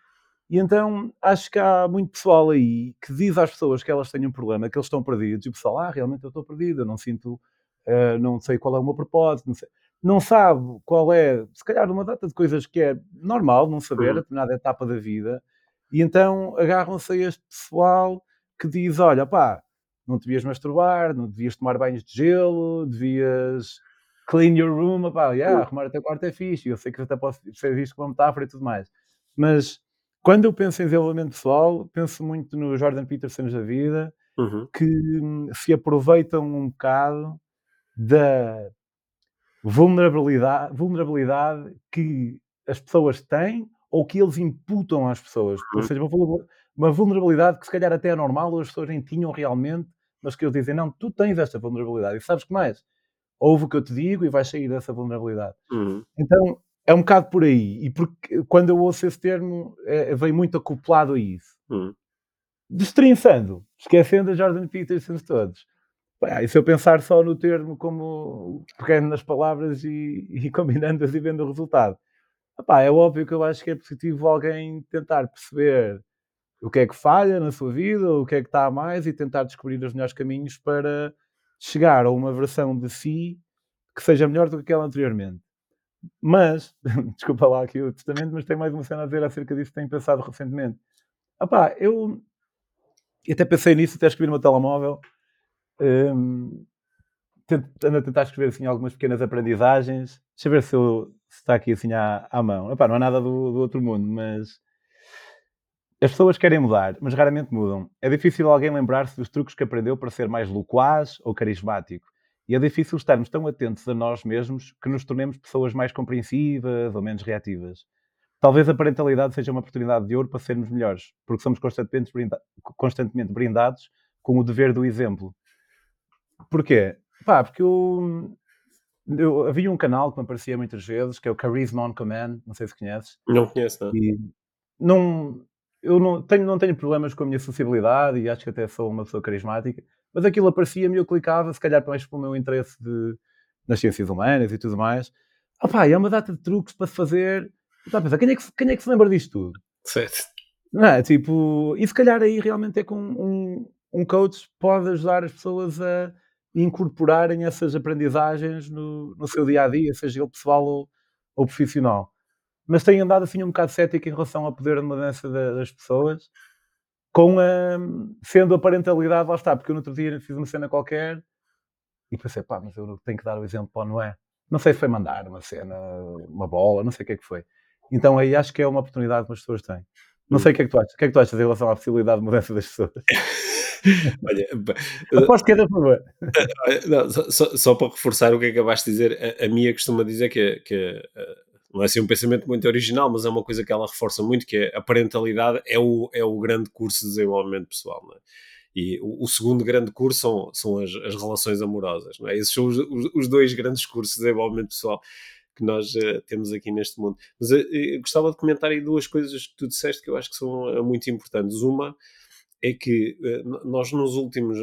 E então acho que há muito pessoal aí que diz às pessoas que elas têm um problema, que eles estão perdidos, e o pessoal, ah, realmente eu estou perdido, eu não sinto, uh, não sei qual é o meu propósito, não, sei. Não sabe qual é, se calhar, uma data de coisas que é normal não saber, a determinada etapa da vida, e então agarram-se a este pessoal que diz: olha, pá, não devias masturbar, não devias tomar banhos de gelo, devias clean your room, pá, yeah, arrumar até o quarto é fixe, eu sei que até pode ser visto como metáfora e tudo mais, mas quando eu penso em desenvolvimento pessoal, penso muito no Jordan Peterson da vida, uhum. que se aproveitam um bocado da vulnerabilidade, vulnerabilidade que as pessoas têm ou que eles imputam às pessoas. Uhum. Ou seja, uma vulnerabilidade que se calhar até é normal, ou as pessoas nem tinham realmente, mas que eles dizem, não, tu tens esta vulnerabilidade. E sabes que mais? Ouve o que eu te digo e vais sair dessa vulnerabilidade. Uhum. Então, é um bocado por aí. E porque quando eu ouço esse termo, é, vem muito acoplado a isso. Uhum. Destrinçando, esquecendo a Jordan Peterson todos. E se eu pensar só no termo como pegando nas palavras e, e combinando-as e vendo o resultado? Epá, é óbvio que eu acho que é positivo alguém tentar perceber o que é que falha na sua vida, o que é que está a mais e tentar descobrir os melhores caminhos para chegar a uma versão de si que seja melhor do que aquela anteriormente. Mas, desculpa lá aqui o testamento, mas tem mais uma cena a dizer acerca disso que tenho pensado recentemente. Opá, eu até pensei nisso, até escrevi no meu telemóvel. Um, ando a tentar escrever assim algumas pequenas aprendizagens. Deixa eu ver se, eu, se está aqui assim à, à mão. Epá, não é nada do, do outro mundo, mas as pessoas querem mudar, mas raramente mudam. É difícil alguém lembrar-se dos truques que aprendeu para ser mais loquaz ou carismático. E é difícil estarmos tão atentos a nós mesmos que nos tornemos pessoas mais compreensivas ou menos reativas. Talvez a parentalidade seja uma oportunidade de ouro para sermos melhores, porque somos constantemente brindados com o dever do exemplo. Porquê? Pá, porque eu, eu, havia um canal que me aparecia muitas vezes, que é o Charisma on Command, não sei se conheces. Não conheço, não. E não eu não tenho, não tenho problemas com a minha sociabilidade e acho que até sou uma pessoa carismática, mas aquilo aparecia-me e eu clicava, se calhar mais pelo meu interesse de, nas ciências humanas e tudo mais. Opá, é uma data de truques para se fazer. Está a pensar, quem é, que, quem é que se lembra disto tudo? Certo. Não é? Tipo, e se calhar aí realmente é com um, um coach pode ajudar as pessoas a incorporarem essas aprendizagens no, no seu dia a dia, seja ele pessoal ou, ou profissional mas tenho andado assim um bocado cético em relação ao poder de mudança das pessoas, com a, sendo a parentalidade, lá está, porque eu no outro dia fiz uma cena qualquer e pensei, pá, mas eu tenho que dar o exemplo para o Noé. Não sei se foi mandar uma cena, uma bola, não sei o que é que foi. Então aí acho que é uma oportunidade que as pessoas têm. Não sei o que é que tu achas. O que é que tu achas em relação à possibilidade de mudança das pessoas? Olha, aposto que é da favor. Não, só, só, para reforçar o que acabaste de dizer, a, a Mia costuma dizer que, que não é assim um pensamento muito original, mas é uma coisa que ela reforça muito, que é a parentalidade é o, é o grande curso de desenvolvimento pessoal. É? E o, o segundo grande curso são, são as, as relações amorosas, não é? Esses são os, os, os dois grandes cursos de desenvolvimento pessoal que nós uh, temos aqui neste mundo. Mas uh, gostava de comentar aí duas coisas que tu disseste que eu acho que são uh, muito importantes. Uma é que nós nos últimos,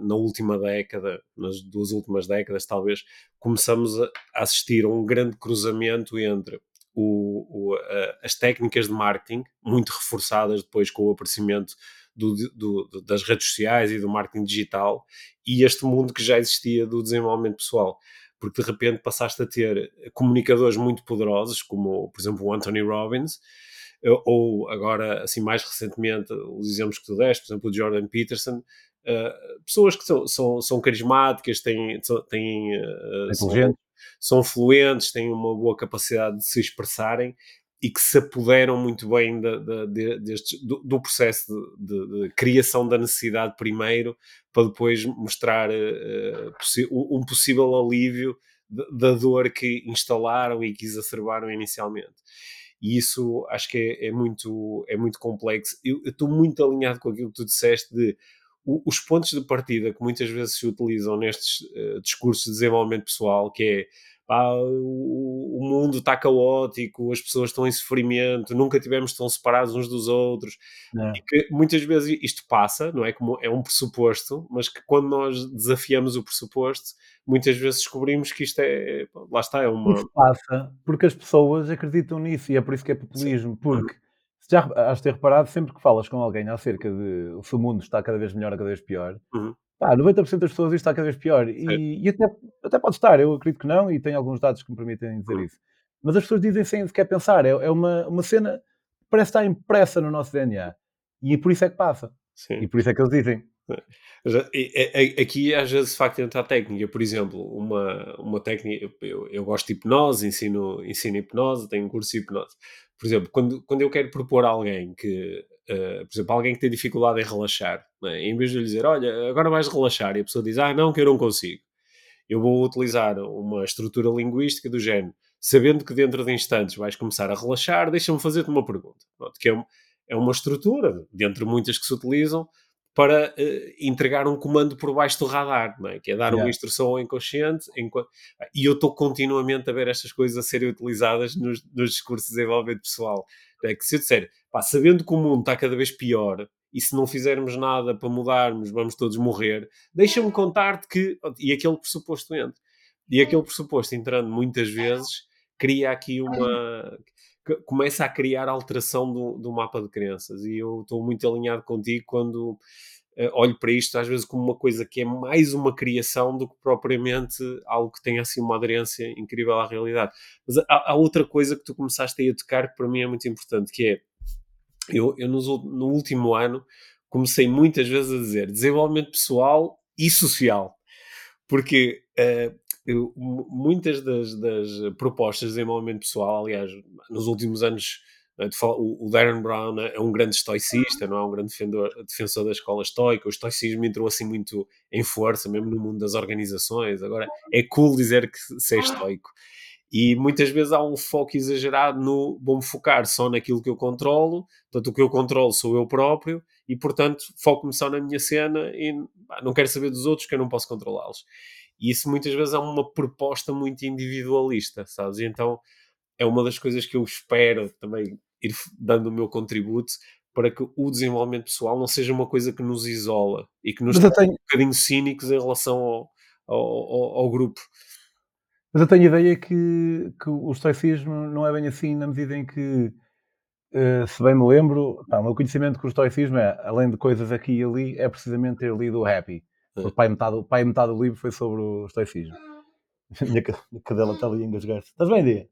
na, última década, nas duas últimas décadas talvez, começamos a assistir a um grande cruzamento entre o, o, as técnicas de marketing, muito reforçadas depois com o aparecimento do, do, das redes sociais e do marketing digital, e este mundo que já existia do desenvolvimento pessoal. Porque de repente passaste a ter comunicadores muito poderosos, como por exemplo o Anthony Robbins, eh, ou agora, assim, mais recentemente, os exemplos que tu deste, por exemplo, o Jordan Peterson, uh, pessoas que são, são, são carismáticas, têm, têm, uh, são, são fluentes, têm uma boa capacidade de se expressarem e que se apoderam muito bem de, de, de, destes, do, do, processo de, criação da necessidade primeiro, para depois mostrar uh, um possível alívio da dor que instalaram e que exacerbaram inicialmente. E isso acho que é, é muito, é muito complexo. Eu estou muito alinhado com aquilo que tu disseste de os pontos de partida que muitas vezes se utilizam nestes uh, discursos de desenvolvimento pessoal, que é pá, o, o, mundo está caótico, as pessoas estão em sofrimento, nunca tivemos tão separados uns dos outros. É. E que muitas vezes isto passa, não é? Como é um pressuposto, mas que quando nós desafiamos o pressuposto, muitas vezes descobrimos que isto é. Lá está, é uma. Isso passa porque as pessoas acreditam nisso e é por isso que é populismo. Sim. Porque já has ter reparado, sempre que falas com alguém acerca de se o mundo está cada vez melhor ou cada vez pior, uhum. Pá, 90% das pessoas isto está cada vez pior. E, e, até, até pode estar, eu acredito que não, e tenho alguns dados que me permitem dizer isso. Mas as pessoas dizem sem sequer pensar. É, é uma, uma cena que parece estar impressa no nosso DNA. E por isso é que passa. Sim. E por isso é que eles dizem. Aqui às vezes de facto entra a técnica, por exemplo, uma, uma técnica, eu, eu gosto de hipnose, ensino, ensino hipnose, tenho um curso de hipnose. Por exemplo, quando, quando eu quero propor a alguém que Uh, por exemplo, alguém que tem dificuldade em relaxar, é? em vez de lhe dizer, olha, agora vais relaxar, e a pessoa diz, ah, não, que eu não consigo, eu vou utilizar uma estrutura linguística do género, sabendo que dentro de instantes vais começar a relaxar, deixa-me fazer-te uma pergunta, Pronto, que é, um, é uma estrutura, dentre muitas que se utilizam, para uh, entregar um comando por baixo do radar, é? que é dar yeah. uma instrução ao inconsciente. Enquanto... E eu estou continuamente a ver estas coisas a serem utilizadas nos, nos discursos de desenvolvimento pessoal. É que se eu disser, pá, sabendo que o mundo está cada vez pior e se não fizermos nada para mudarmos, vamos todos morrer, deixa-me contar-te que. E aquele pressuposto entra. E aquele pressuposto entrando muitas vezes cria aqui uma. Começa a criar alteração do, do mapa de crenças. E eu estou muito alinhado contigo quando. Uh, olho para isto às vezes como uma coisa que é mais uma criação do que propriamente algo que tenha assim uma aderência incrível à realidade. Mas há, há outra coisa que tu começaste aí a tocar que para mim é muito importante, que é eu, eu no, no último ano comecei muitas vezes a dizer desenvolvimento pessoal e social, porque uh, muitas das, das, propostas de desenvolvimento pessoal, aliás, nos últimos anos, né, o Darren Brown é um grande estoicista, não é um grande defendor, defensor da escola estoica. O estoicismo entrou assim muito em força, mesmo no mundo das organizações. Agora é cool dizer que se é estoico. E muitas vezes há um foco exagerado no vou-me focar só naquilo que eu controlo, portanto, o que eu controlo sou eu próprio, e portanto foco-me só na minha cena e não quero saber dos outros que eu não posso controlá-los. E isso muitas vezes é uma proposta muito individualista, sabes? E então é uma das coisas que eu espero também ir dando o meu contributo para que o desenvolvimento pessoal não seja uma coisa que nos isola e que nos tenho... um bocadinho cínicos em relação ao, ao, ao, ao grupo. Mas eu tenho a ideia que, que o estoicismo não é bem assim, na medida em que, uh, se bem me lembro, pá, o meu conhecimento com o estoicismo é, além de coisas aqui e ali, é precisamente ter lido o Happy. O pai metade, o pai metade do livro foi sobre o estoicismo. A minha cadela está ali a engasgar-se. Estás bem, Dia?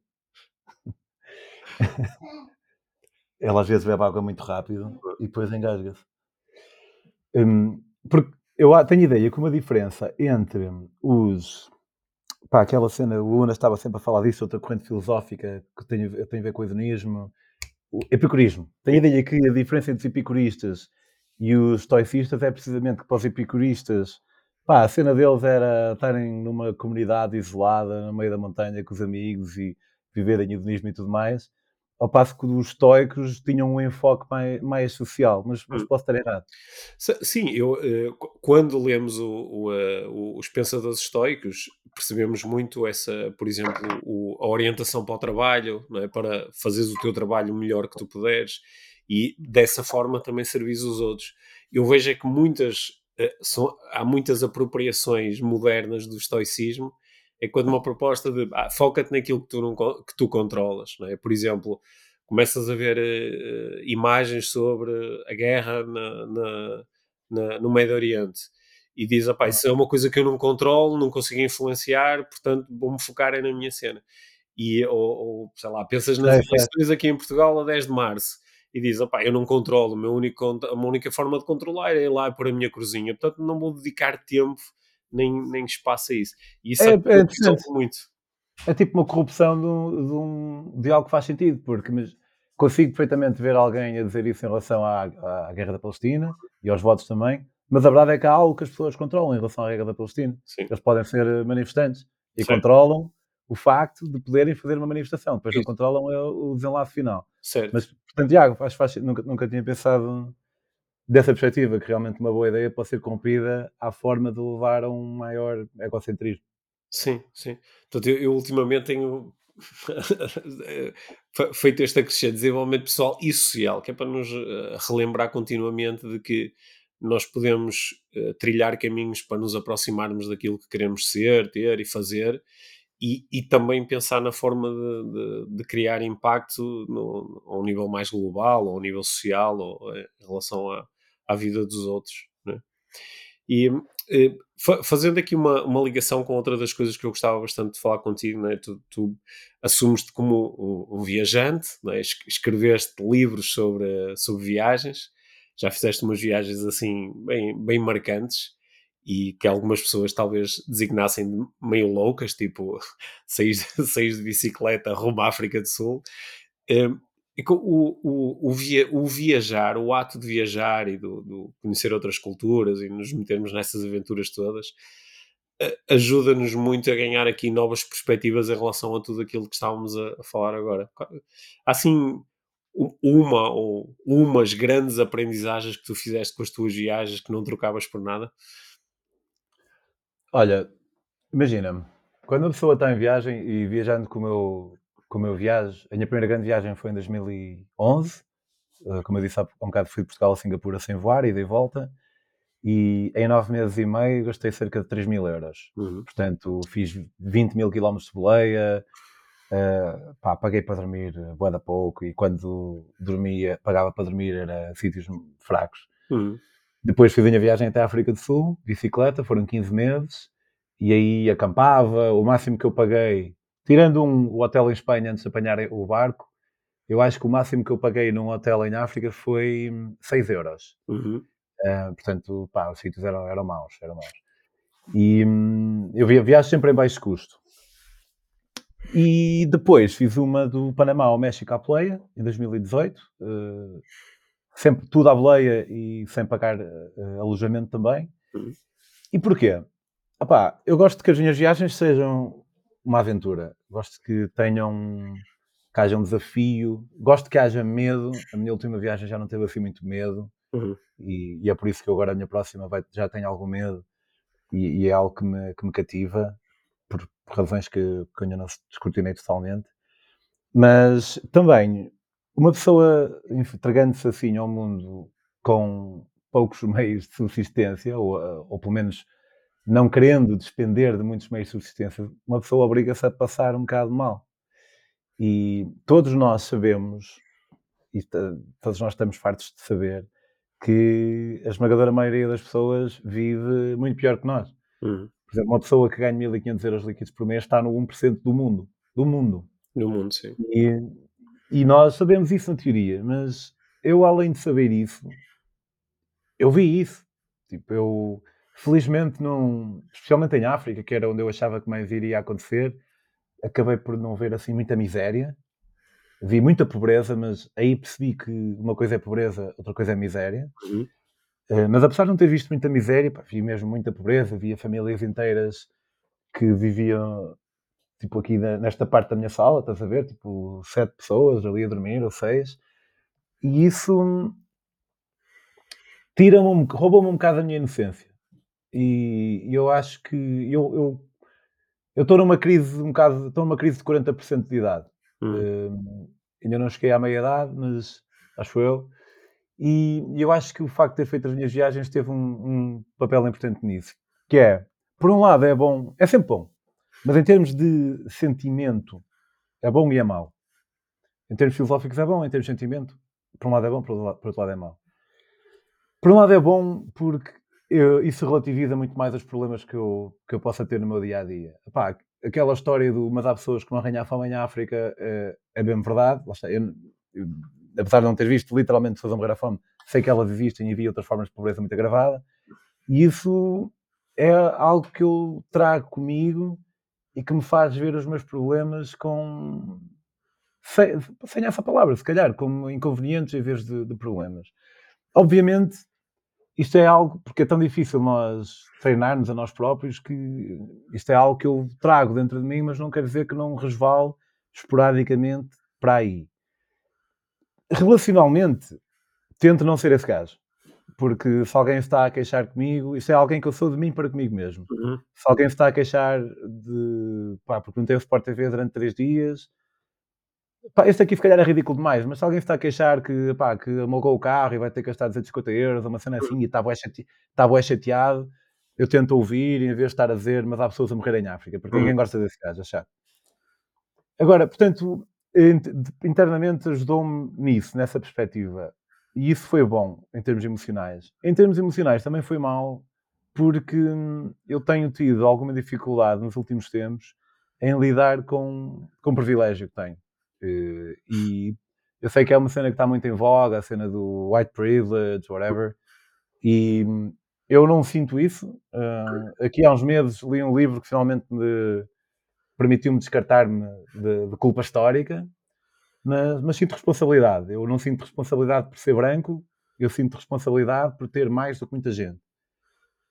Ela às vezes bebe água muito rápido e depois engasga-se. Um, porque eu tenho ideia que uma diferença entre os pá, aquela cena, o Luna estava sempre a falar disso, outra corrente filosófica que tem, tem a ver com o hedonismo, o epicurismo. Tenho a ideia que a diferença entre os epicuristas e os estoicistas é precisamente que para os epicuristas, pá, a cena deles era estarem numa comunidade isolada, no meio da montanha com os amigos e viverem hedonismo e tudo mais. ao passo que os estoicos tinham um enfoque mais, mais social, mas, mas, hum. posso estar errado. Sim, eu, eh, quando lemos o, o, eh, os pensadores estoicos, percebemos muito essa, por exemplo, a orientação para o trabalho, é? para fazeres o teu trabalho o melhor que tu puderes e dessa forma também servis os outros. Eu vejo é que muitas, eh, são, há muitas apropriações modernas do estoicismo é quando uma proposta de ah, foca-te naquilo que tu, não, que tu controlas, não é? Por exemplo, começas a ver uh, imagens sobre a guerra na, na, na, no Médio Oriente e diz, ah, isso é uma coisa que eu não controlo, não consigo influenciar, portanto vou-me focar na minha cena. E, ou, ou sei lá, pensas nas é, eleições é. aqui em Portugal a 10 de Março e diz, opá, eu não controlo, a minha única, a minha única forma de controlar é ir lá por a minha cruzinha, portanto não vou dedicar tempo nem, nem espaço a isso. E isso é, é, é muito. É tipo uma corrupção de, um, de algo que faz sentido, porque mas consigo perfeitamente ver alguém a dizer isso em relação à, à guerra da Palestina e aos votos também, mas a verdade é que há algo que as pessoas controlam em relação à guerra da Palestina. Sim. Eles podem ser manifestantes e Sim. controlam o facto de poderem fazer uma manifestação, depois não controlam o desenlace final. Certo. Mas, portanto, Tiago, faz, faz, nunca, nunca tinha pensado dessa perspectiva, que realmente uma boa ideia pode ser cumprida à forma de levar a um maior egocentrismo. Sim, sim. Portanto, eu, eu ultimamente tenho feito este acrescente desenvolvimento pessoal e social, que é para nos uh, relembrar continuamente de que nós podemos uh, trilhar caminhos para nos aproximarmos daquilo que queremos ser, ter e fazer, e, e também pensar na forma de, de, de criar impacto no, a um nível mais global, ou a um nível social, ou eh, em relação a, à vida dos outros. Né? E eh, fazendo aqui uma, uma ligação com outra das coisas que eu gostava bastante de falar contigo, né? tu, tu assumes-te como um, um viajante, né? escreveste livros sobre, sobre viagens, já fizeste umas viagens assim bem, bem marcantes e que algumas pessoas talvez designassem de meio loucas, tipo sair, sair de bicicleta rumo à África do Sul. Eh, o, o, o, via, o, viajar, o ato de viajar e do, do, conhecer outras culturas e nos metermos nessas aventuras todas ajuda-nos muito a ganhar aqui novas perspectivas em relação a tudo aquilo que estávamos a, a falar agora. Assim, uma ou umas grandes aprendizagens que tu fizeste com as tuas viagens que não trocavas por nada? Olha, imagina-me, quando a pessoa está em viagem e viajando com o meu, como eu viajo, a minha primeira grande viagem foi em 2011. Eh, como eu disse há um bocado, fui de Portugal a Singapura sem voar, ida e volta. E em nove meses e meio gastei cerca de 3 mil euros. Uhum. Portanto, fiz 20 mil quilómetros de boleia, uh, pá, paguei para dormir boa da pouco e quando dormia, pagava para dormir era sítios fracos. Uhum. Depois fiz a minha viagem até a África do Sul, bicicleta, foram 15 meses, e aí acampava, o máximo que eu paguei Tirando um, o hotel em Espanha antes de apanhar o barco, eu acho que o máximo que eu paguei num hotel em África foi 6 euros. Uhum. Uh, portanto, pá, os sítios eram, eram maus, eram maus. E hum, eu via viagens sempre em baixo custo. E depois fiz uma do Panamá ao México à Pleia, em 2018. Uh, sempre tudo à boleia e sem pagar uh, alojamento também. Uhum. E porquê? Epá, eu gosto que as minhas viagens sejam uma aventura. Gosto que tenham que haja um desafio. Gosto que haja medo. A minha última viagem já não teve assim muito medo. Uhum. E, e, é por isso que eu agora a minha próxima vai, já tenho algum medo. E, e, é algo que me, que me cativa, por, por razões que, que eu ainda não descortinei totalmente. Mas também, uma pessoa entregando-se assim ao mundo com poucos meios de subsistência, ou, ou pelo menos não querendo despender de muitos meios de subsistência, uma pessoa obriga-se a passar um bocado mal. E todos nós sabemos, e todos nós estamos fartos de saber, que a esmagadora maioria das pessoas vive muito pior que nós. Uhum. Por exemplo, uma pessoa que ganha 1500 euros líquidos por mês está no 1% do mundo. Do mundo. Do mundo, sim. E, e nós sabemos isso na teoria, mas eu, além de saber isso, eu vi isso. Tipo, eu Felizmente, não, especialmente em África, que era onde eu achava que mais iria acontecer, acabei por não ver assim muita miséria. Vi muita pobreza, mas aí percebi que uma coisa é pobreza, outra coisa é miséria. Uhum. Uh, mas apesar de não ter visto muita miséria, pá, vi mesmo muita pobreza, via famílias inteiras que viviam tipo aqui nesta parte da minha sala, estás a ver? Tipo, sete pessoas ali a dormir, ou seis. E isso tira-me, rouba-me um bocado a minha inocência. E eu acho que eu, eu eu estou numa crise um bocado, estou numa crise de 40% de idade. Hum. Uh, ainda não cheguei à meia idade, mas acho eu. E eu acho que o facto de ter feito as minhas viagens teve um, um, papel importante nisso. Que é, por um lado é bom, é sempre bom, mas em termos de sentimento, é bom e é mau. Em termos filosóficos é bom, em termos de sentimento, por um lado é bom, por outro lado é mau. Por um lado é bom porque eu, isso relativiza muito mais os problemas que eu, que eu possa ter no meu dia a dia. Epá, aquela história do mas há pessoas que morrem à fome em África é, é bem verdade. Eu, eu, apesar de não ter visto literalmente pessoas a morrer à fome, sei que elas existem e havia outras formas de pobreza muito agravada. E isso é algo que eu trago comigo e que me faz ver os meus problemas com. Sem, essa palavra, se calhar, como inconvenientes em vez de, de problemas. Obviamente, isto é algo, porque é tão difícil nós treinarmos a nós próprios, que isto é algo que eu trago dentro de mim, mas não quer dizer que não resvalo esporadicamente para aí. Relacionalmente, tento não ser esse gajo. Porque se alguém está a queixar comigo, isto é alguém que eu sou de mim para comigo mesmo. Uhum. Se alguém está a queixar de pá, porque não teve Sport TV durante três dias, Pá, este aqui se calhar é ridículo demais, mas se alguém está a queixar que, pá, que amolgou o carro e vai ter que gastar 250 euros, uma cena assim, e está bué, chate... está bué chateado, eu tento ouvir em vez de estar a dizer, mas há pessoas a morrer em África, porque ninguém gosta desse gajo, é chato. Agora, portanto, internamente ajudou-me nisso, nessa perspectiva. E isso foi bom em termos emocionais. Em termos emocionais também foi mal, porque eu tenho tido alguma dificuldade nos últimos tempos em lidar com, com o privilégio que tenho. Eh, e eu sei que é uma cena que está muito em voga, a cena do white privilege, whatever, e eu não sinto isso. Uh, aqui há uns meses li um livro que finalmente me permitiu-me descartar-me de, de, culpa histórica, mas, mas, sinto responsabilidade. Eu não sinto responsabilidade por ser branco, eu sinto responsabilidade por ter mais do que muita gente.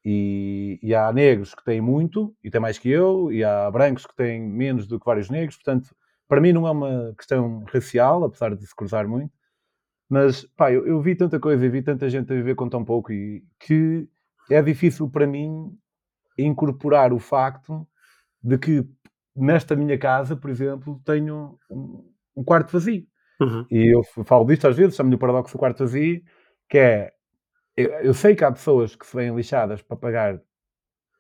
E, e, há negros que têm muito e têm mais que eu, e há brancos que têm menos do que vários negros, portanto, para mim não é uma questão racial, apesar de se cruzar muito, mas pá, eu, eu vi tanta coisa e vi tanta gente a viver com tão pouco e que é difícil para mim incorporar o facto de que nesta minha casa, por exemplo, tenho um quarto vazio. Uhum. E eu falo disto às vezes, chamo-lhe o paradoxo do quarto vazio, que é eu, eu, sei que há pessoas que se veem lixadas para pagar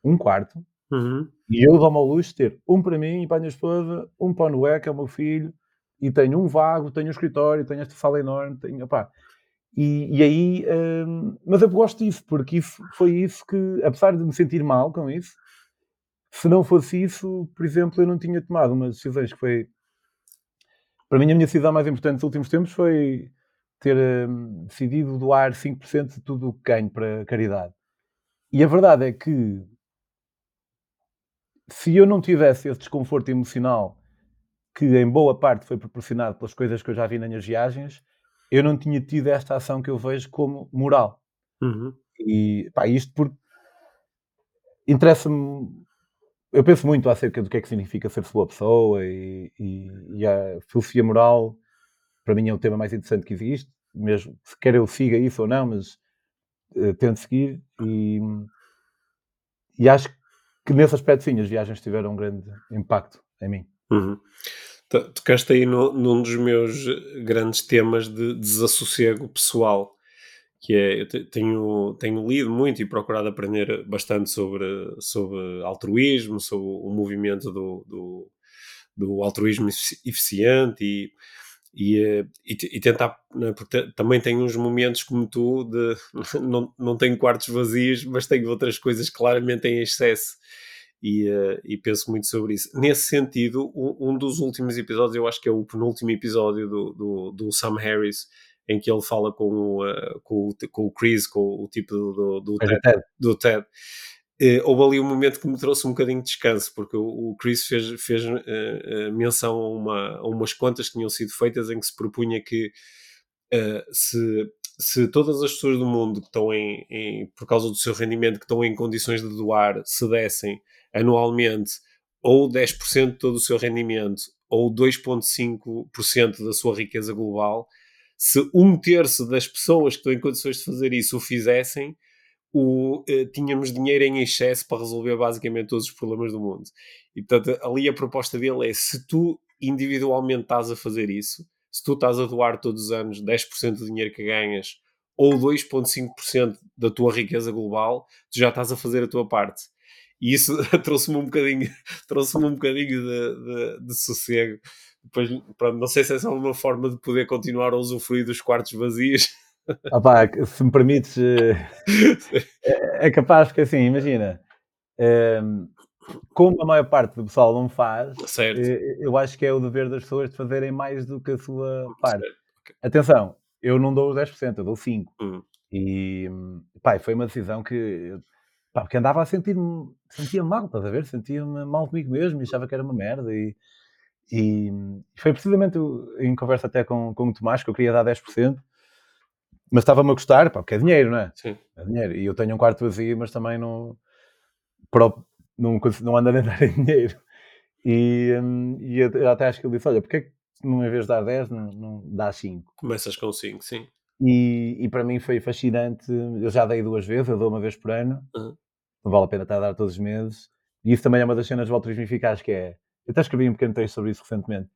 um quarto, Uhum. E eu dou-me ao luxo de ter um para mim e para a minha esposa, um para o Noé, que é o meu filho, e tenho um vago, tenho um escritório, tenho esta sala enorme, tenho, opá. E, e aí, hum, mas eu gosto disso, porque isso foi isso que, apesar de me sentir mal com isso, se não fosse isso, por exemplo, eu não tinha tomado umas decisões que foi. Para mim, a minha decisão mais importante nos últimos tempos foi ter hum, decidido doar 5% de tudo o que ganho para caridade. E a verdade é que se eu não tivesse esse desconforto emocional que em boa parte foi proporcionado pelas coisas que eu já vi nas minhas viagens, eu não tinha tido esta ação que eu vejo como moral. Uhum. E pá, isto porque interessa-me. Eu penso muito acerca do que é que significa ser boa pessoa e, e, e, a filosofia moral, para mim, é o tema mais interessante que existe, mesmo se quer eu siga isso ou não, mas uh, tento seguir. E, e acho que nesse aspecto sim, as viagens tiveram um grande impacto em mim. Uhum. Tocaste aí no, num dos meus grandes temas de desassossego pessoal, que é, eu tenho, tenho lido muito e procurado aprender bastante sobre, sobre altruísmo, sobre o movimento do, do, do altruísmo eficiente e, e, eh, e, e tentar, é? porque também tenho uns momentos como tu de não, não tenho quartos vazios, mas tenho outras coisas claramente em excesso e, uh, e penso muito sobre isso. Nesse sentido, um, um, dos últimos episódios, eu acho que é o penúltimo episódio do, do, do Sam Harris, em que ele fala com o, uh, com, o, com o Chris, com o tipo do, do, Ted. Ted. Do Ted. Uh, houve ali um momento que me trouxe um bocadinho de descanso, porque o, Chris fez, fez uh, menção a, uma, a umas contas que tinham sido feitas em que se propunha que se se todas as pessoas do mundo que estão em, em, por causa do seu rendimento, que estão em condições de doar, se dessem anualmente ou 10% de todo o seu rendimento, ou 2,5% da sua riqueza global, se um terço das pessoas que estão em condições de fazer isso o fizessem, o, eh, tínhamos dinheiro em excesso para resolver basicamente todos os problemas do mundo. E portanto, ali a proposta dele é: se tu individualmente estás a fazer isso, se tu estás a doar todos os anos 10% do dinheiro que ganhas ou 2,5% da tua riqueza global, tu já estás a fazer a tua parte. E isso trouxe-me um bocadinho, trouxe-me um bocadinho de, de, de sossego. Depois, pronto, não sei se é só uma forma de poder continuar a usufruir dos quartos vazios. Opa, se me permites, é, é capaz que assim, imagina, ehm, como a maior parte do pessoal não faz, certo. Eh, eu acho que é o dever das pessoas de fazerem mais do que a sua parte. Atenção, eu não dou os 10%, eu dou 5%. Hum. E pá, foi uma decisão que pá, porque andava a sentir-me, sentia mal, estás a ver? Sentia-me mal comigo mesmo e achava que era uma merda. E, e foi precisamente em conversa até com, com o Tomás que eu queria dar 10%, mas estava-me a gostar, pá, porque é dinheiro, não é? Sim. É dinheiro. E eu tenho um quarto vazio, mas também não, não, não ando a dar em dinheiro. E, e eu até acho que ele disse: Olha, porque é que não, em vez de dar 10, não, não dá 5? Começas com 5, sim. E, e, para mim foi fascinante. Eu já dei duas vezes, eu dou uma vez por ano. Uhum. Não vale a pena estar a dar todos os meses. E isso também é uma das cenas do altruísmo eficaz, que é. Eu até escrevi um pequeno texto sobre isso recentemente.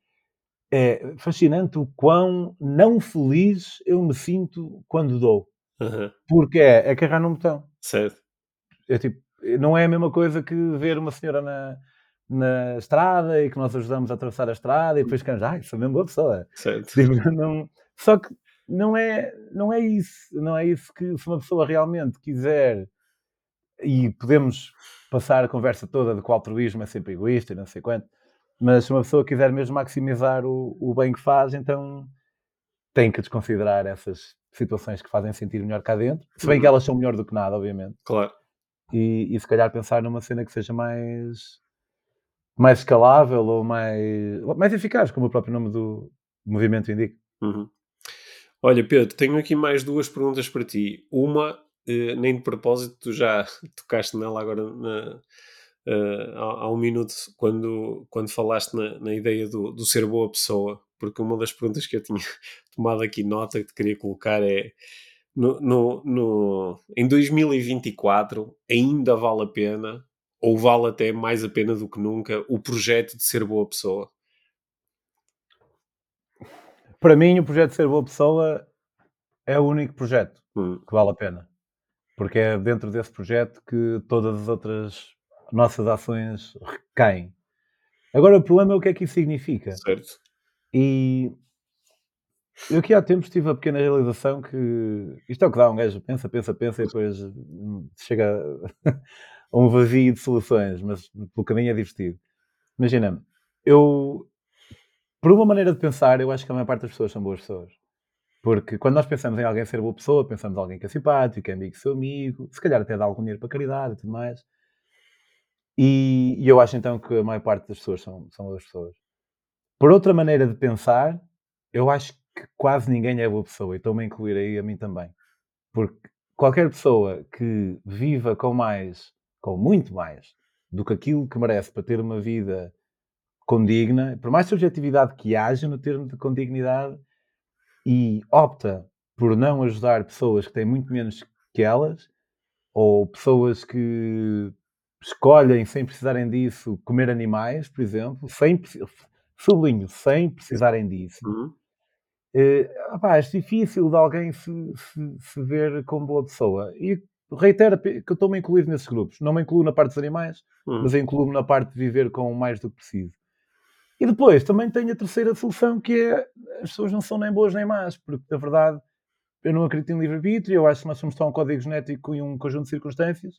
É fascinante o quão não feliz eu me sinto quando dou. Uhum. Porque é, é carregar num botão. Certo. É tipo, não é a mesma coisa que ver uma senhora na, na estrada e que nós ajudamos a atravessar a estrada e depois ficamos, ai, sou mesmo boa pessoa. Certo. Tipo, não, só que não é, não é isso. Não é isso que se uma pessoa realmente quiser e podemos passar a conversa toda de que o altruísmo é sempre egoísta e não sei quanto, mas se uma pessoa quiser mesmo maximizar o, o bem que faz, então tem que desconsiderar essas situações que fazem sentir melhor cá dentro, se bem que uhum. elas são melhor do que nada, obviamente. Claro. E, e se calhar pensar numa cena que seja mais mais escalável ou mais, mais eficaz, como o próprio nome do movimento indica. Uhum. Olha, Pedro, tenho aqui mais duas perguntas para ti. Uma, eh, nem de propósito, tu já tocaste nela agora na, uh, há, há, um minuto, quando, quando falaste na, na ideia do, do, ser boa pessoa, porque uma das perguntas que eu tinha tomado aqui nota que te queria colocar é. No, no, no, em 2024 ainda vale a pena ou vale até mais a pena do que nunca o projeto de ser boa pessoa? Para mim, o projeto de ser boa pessoa é o único projeto hum. que vale a pena. Porque é dentro desse projeto que todas as outras nossas ações recaem. Agora, o problema é o que é que isso significa. Certo. E eu aqui há tempos tive a pequena realização que isto é o que dá um gajo, pensa, pensa, pensa e depois chega a um vazio de soluções, mas pelo caminho é divertido. Imagina, eu, por uma maneira de pensar, eu acho que a maior parte das pessoas são boas pessoas. Porque quando nós pensamos em alguém ser boa pessoa, pensamos em alguém que é simpático, é amigo seu amigo, se calhar até dá algum dinheiro para caridade e tudo mais. E, e, eu acho então que a maior parte das pessoas são, são boas pessoas. Por outra maneira de pensar, eu acho que quase ninguém é boa pessoa, e estou-me a incluir aí a mim também. Porque qualquer pessoa que viva com mais com muito mais do que aquilo que merece para ter uma vida condigna, por mais subjetividade que haja no termo de condignidade, e opta por não ajudar pessoas que têm muito menos que elas, ou pessoas que escolhem, sem precisarem disso, comer animais, por exemplo, sem, sublinho, sem precisarem disso. Uhum. Uh, opá, é difícil de alguém se, se, se, ver como boa pessoa. E reitero que eu estou-me incluído nesses grupos. Não me incluo na parte dos animais, hum. mas incluo-me na parte de viver com mais do que preciso. E depois também tenho a terceira solução, que é as pessoas não são nem boas nem más, porque na verdade eu não acredito em livre-arbítrio, eu acho que nós somos só um código genético e um conjunto de circunstâncias.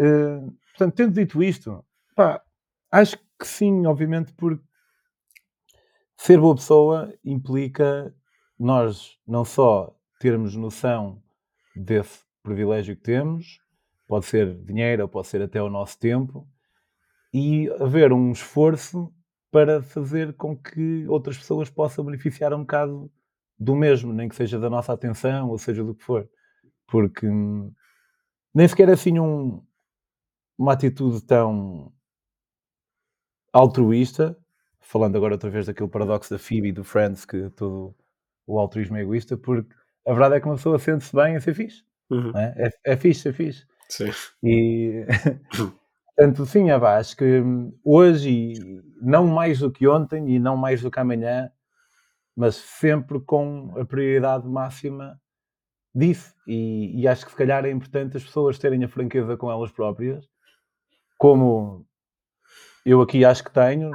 Uh, portanto, tendo dito isto, pá, acho que sim, obviamente, porque ser boa pessoa implica nós não só termos noção desse privilégio que temos, pode ser dinheiro, ou pode ser até o nosso tempo, e haver um esforço para fazer com que outras pessoas possam beneficiar um bocado do mesmo, nem que seja da nossa atenção, ou seja do que for. Porque hum, nem sequer é assim um, uma atitude tão altruísta, falando agora outra vez daquele paradoxo da Phoebe e do Friends, que todo o altruísmo é egoísta, porque a verdade é que uma pessoa sente-se bem a ser fixe. Uhum. É? É, é fixe, é fixe. Sim. E portanto, sim, Ava, acho que hoje, não mais do que ontem e não mais do que amanhã, mas sempre com a prioridade máxima disso. E, e acho que se calhar é importante as pessoas terem a franqueza com elas próprias, como eu aqui acho que tenho,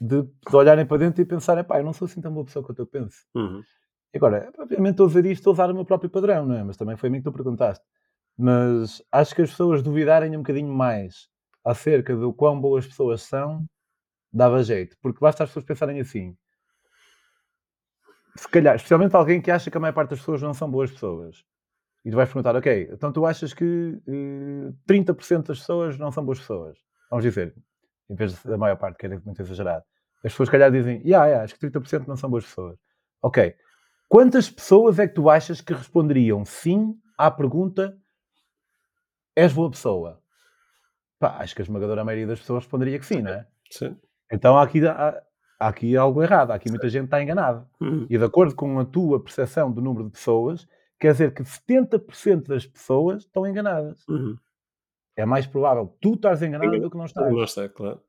de, de olharem para dentro e pensarem, pá, eu não sou assim tão boa pessoa quanto eu penso. Uhum. Agora, obviamente estou a dizer isto, estou a usar o meu próprio padrão, não é? Mas também foi a mim que tu perguntaste. Mas acho que as pessoas duvidarem um bocadinho mais acerca do quão boas pessoas são, dava jeito. Porque basta as pessoas pensarem assim. Se calhar, especialmente alguém que acha que a maior parte das pessoas não são boas pessoas. E tu vais perguntar, ok, então tu achas que uh, eh, 30% das pessoas não são boas pessoas? Vamos dizer, em vez da maior parte, que é muito exagerado. As pessoas, calhar, dizem, yeah, yeah, acho que 30% não são boas pessoas. Ok. Quantas pessoas é que tu achas que responderiam sim à pergunta és boa pessoa? Pá, acho que a esmagadora maioria das pessoas responderia que sim, não é? Sim. Então há aqui, há, há aqui algo errado, há aqui muita gente que está enganada. Uhum. E de acordo com a tua percepção do número de pessoas, quer dizer que 70% das pessoas estão enganadas. Uhum. É mais provável tu estás enganado do que não estás. Não está, claro.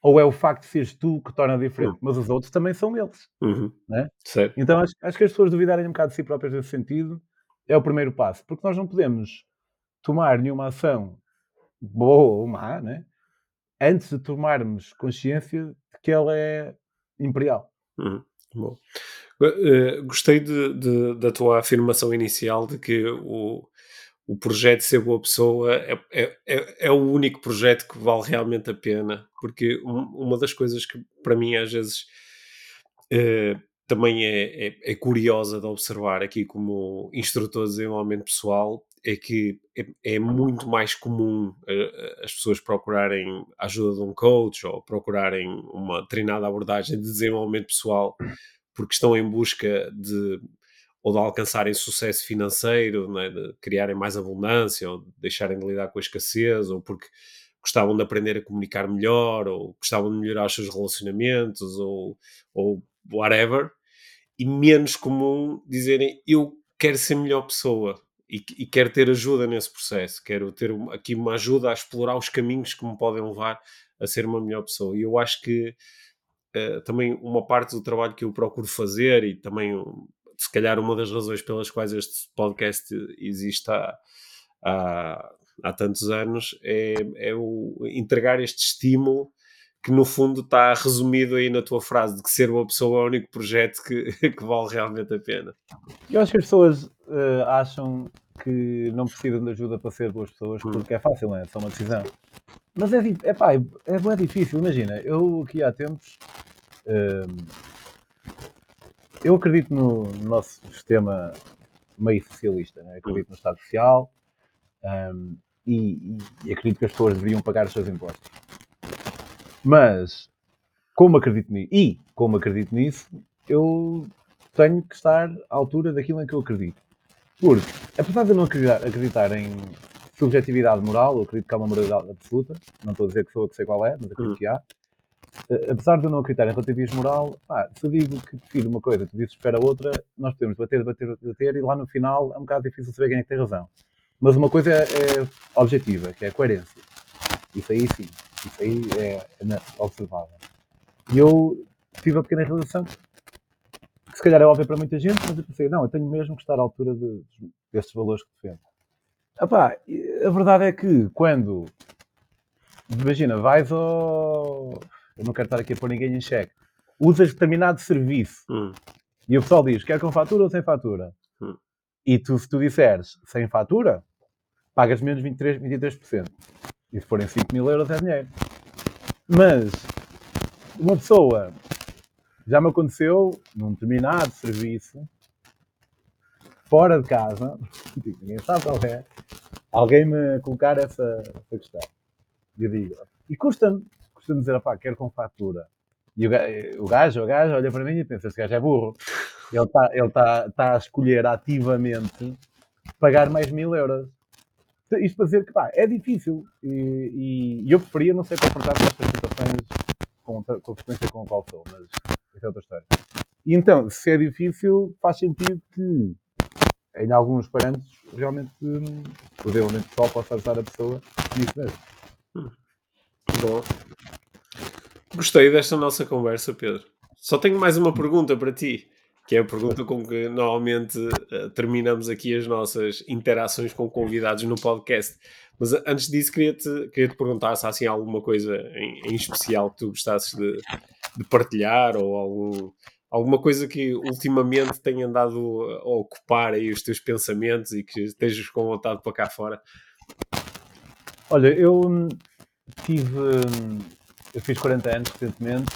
Ou é o facto de seres tu que torna diferente, uhum. mas os outros também são eles. Uhum. Né? Certo. Então acho, acho que as pessoas duvidarem um bocado de si próprias nesse sentido é o primeiro passo, porque nós não podemos tomar nenhuma ação boa ou má, né? antes de tomarmos consciência de que ela é imperial. Uhum. Bom. Uh, gostei de, de, da tua afirmação inicial de que o, o projeto Ser Boa Pessoa é, é, é, é, o único projeto que vale realmente a pena, porque um, uma das coisas que para mim às vezes uh, também é, é, é, curiosa de observar aqui como instrutor de desenvolvimento pessoal é que é, é muito mais comum uh, as pessoas procurarem ajuda de um coach ou procurarem uma treinada abordagem de desenvolvimento pessoal porque estão em busca de ou de alcançarem sucesso financeiro, né, de criarem mais abundância, ou de deixarem de lidar com a escassez, ou porque gostavam de aprender a comunicar melhor, ou gostavam de melhorar os seus relacionamentos, ou, ou whatever, e menos comum dizerem eu quero ser melhor pessoa e, e quero ter ajuda nesse processo, quero ter aqui uma ajuda a explorar os caminhos que me podem levar a ser uma melhor pessoa. E eu acho que uh, também uma parte do trabalho que eu procuro fazer e também se calhar uma das razões pelas quais este podcast existe há, há, há tantos anos é, é o entregar este estímulo que no fundo está resumido aí na tua frase de que ser uma pessoa é o único projeto que, que vale realmente a pena. Eu acho que as pessoas uh, acham que não precisam de ajuda para ser boas pessoas hum. porque é fácil, é? É só uma decisão. Mas é, é, pá, é, é difícil, imagina, eu aqui há tempos uh, eu acredito no, nosso sistema meio socialista, né? acredito no Estado Social um, e, e, acredito que as pessoas deveriam pagar os seus impostos. Mas, como acredito nisso, e como acredito nisso, eu tenho que estar à altura daquilo em que eu acredito. Porque, apesar de eu não acreditar, em subjetividade moral, eu acredito que há uma moralidade absoluta, não estou a dizer que sou eu que sei qual é, mas acredito que há. Eh, apesar de eu não acreditar em relativismo moral, pá, se eu digo que prefiro uma coisa, tu dizes que espera outra, nós podemos bater, bater, bater e lá no final é um bocado difícil saber quem é que tem razão. Mas uma coisa é, é objetiva, que é a coerência. Isso aí sim, isso aí é, é observável. E eu tive a pequena realização que se calhar é óbvio para muita gente, mas eu pensei, não, eu tenho mesmo que estar à altura de, destes valores que defendo. Epá, a verdade é que quando imagina, vais ao eu não quero estar aqui a pôr ninguém em xeque, usas determinado serviço hum. e o pessoal diz, quer com fatura ou sem fatura? Hum. E tu, se tu disseres sem fatura, pagas menos 23, 23%. E se forem 5 mil euros é dinheiro. Mas uma pessoa, já me aconteceu num determinado serviço, fora de casa, ninguém sabe qual é, alguém me colocar essa, essa questão. E eu digo, e custa-me costumo dizer, pá, quero com fatura. E o gajo, o gajo, olha para mim e pensa, este gajo é burro. Ele está ele tá, tá a escolher ativamente pagar mais mil euros. Isto para dizer que, pá, é difícil. E, e, eu preferia não ser confrontado com estas situações com a frequência com a qual sou, mas isso é outra história. E então, se é difícil, faz sentido que em alguns parâmetros realmente o desenvolvimento pessoal possa ajudar a pessoa nisso mesmo. Hum. Bom. Gostei desta nossa conversa, Pedro. Só tenho mais uma pergunta para ti, que é a pergunta com que normalmente uh, terminamos aqui as nossas interações com convidados no podcast. Mas uh, antes disso, queria-te queria -te perguntar se há assim, alguma coisa em, em especial que tu gostasses de, de partilhar ou algum, alguma coisa que ultimamente tenha andado a ocupar aí os teus pensamentos e que estejas com vontade para cá fora? Olha, eu tive. Eu fiz 40 anos recentemente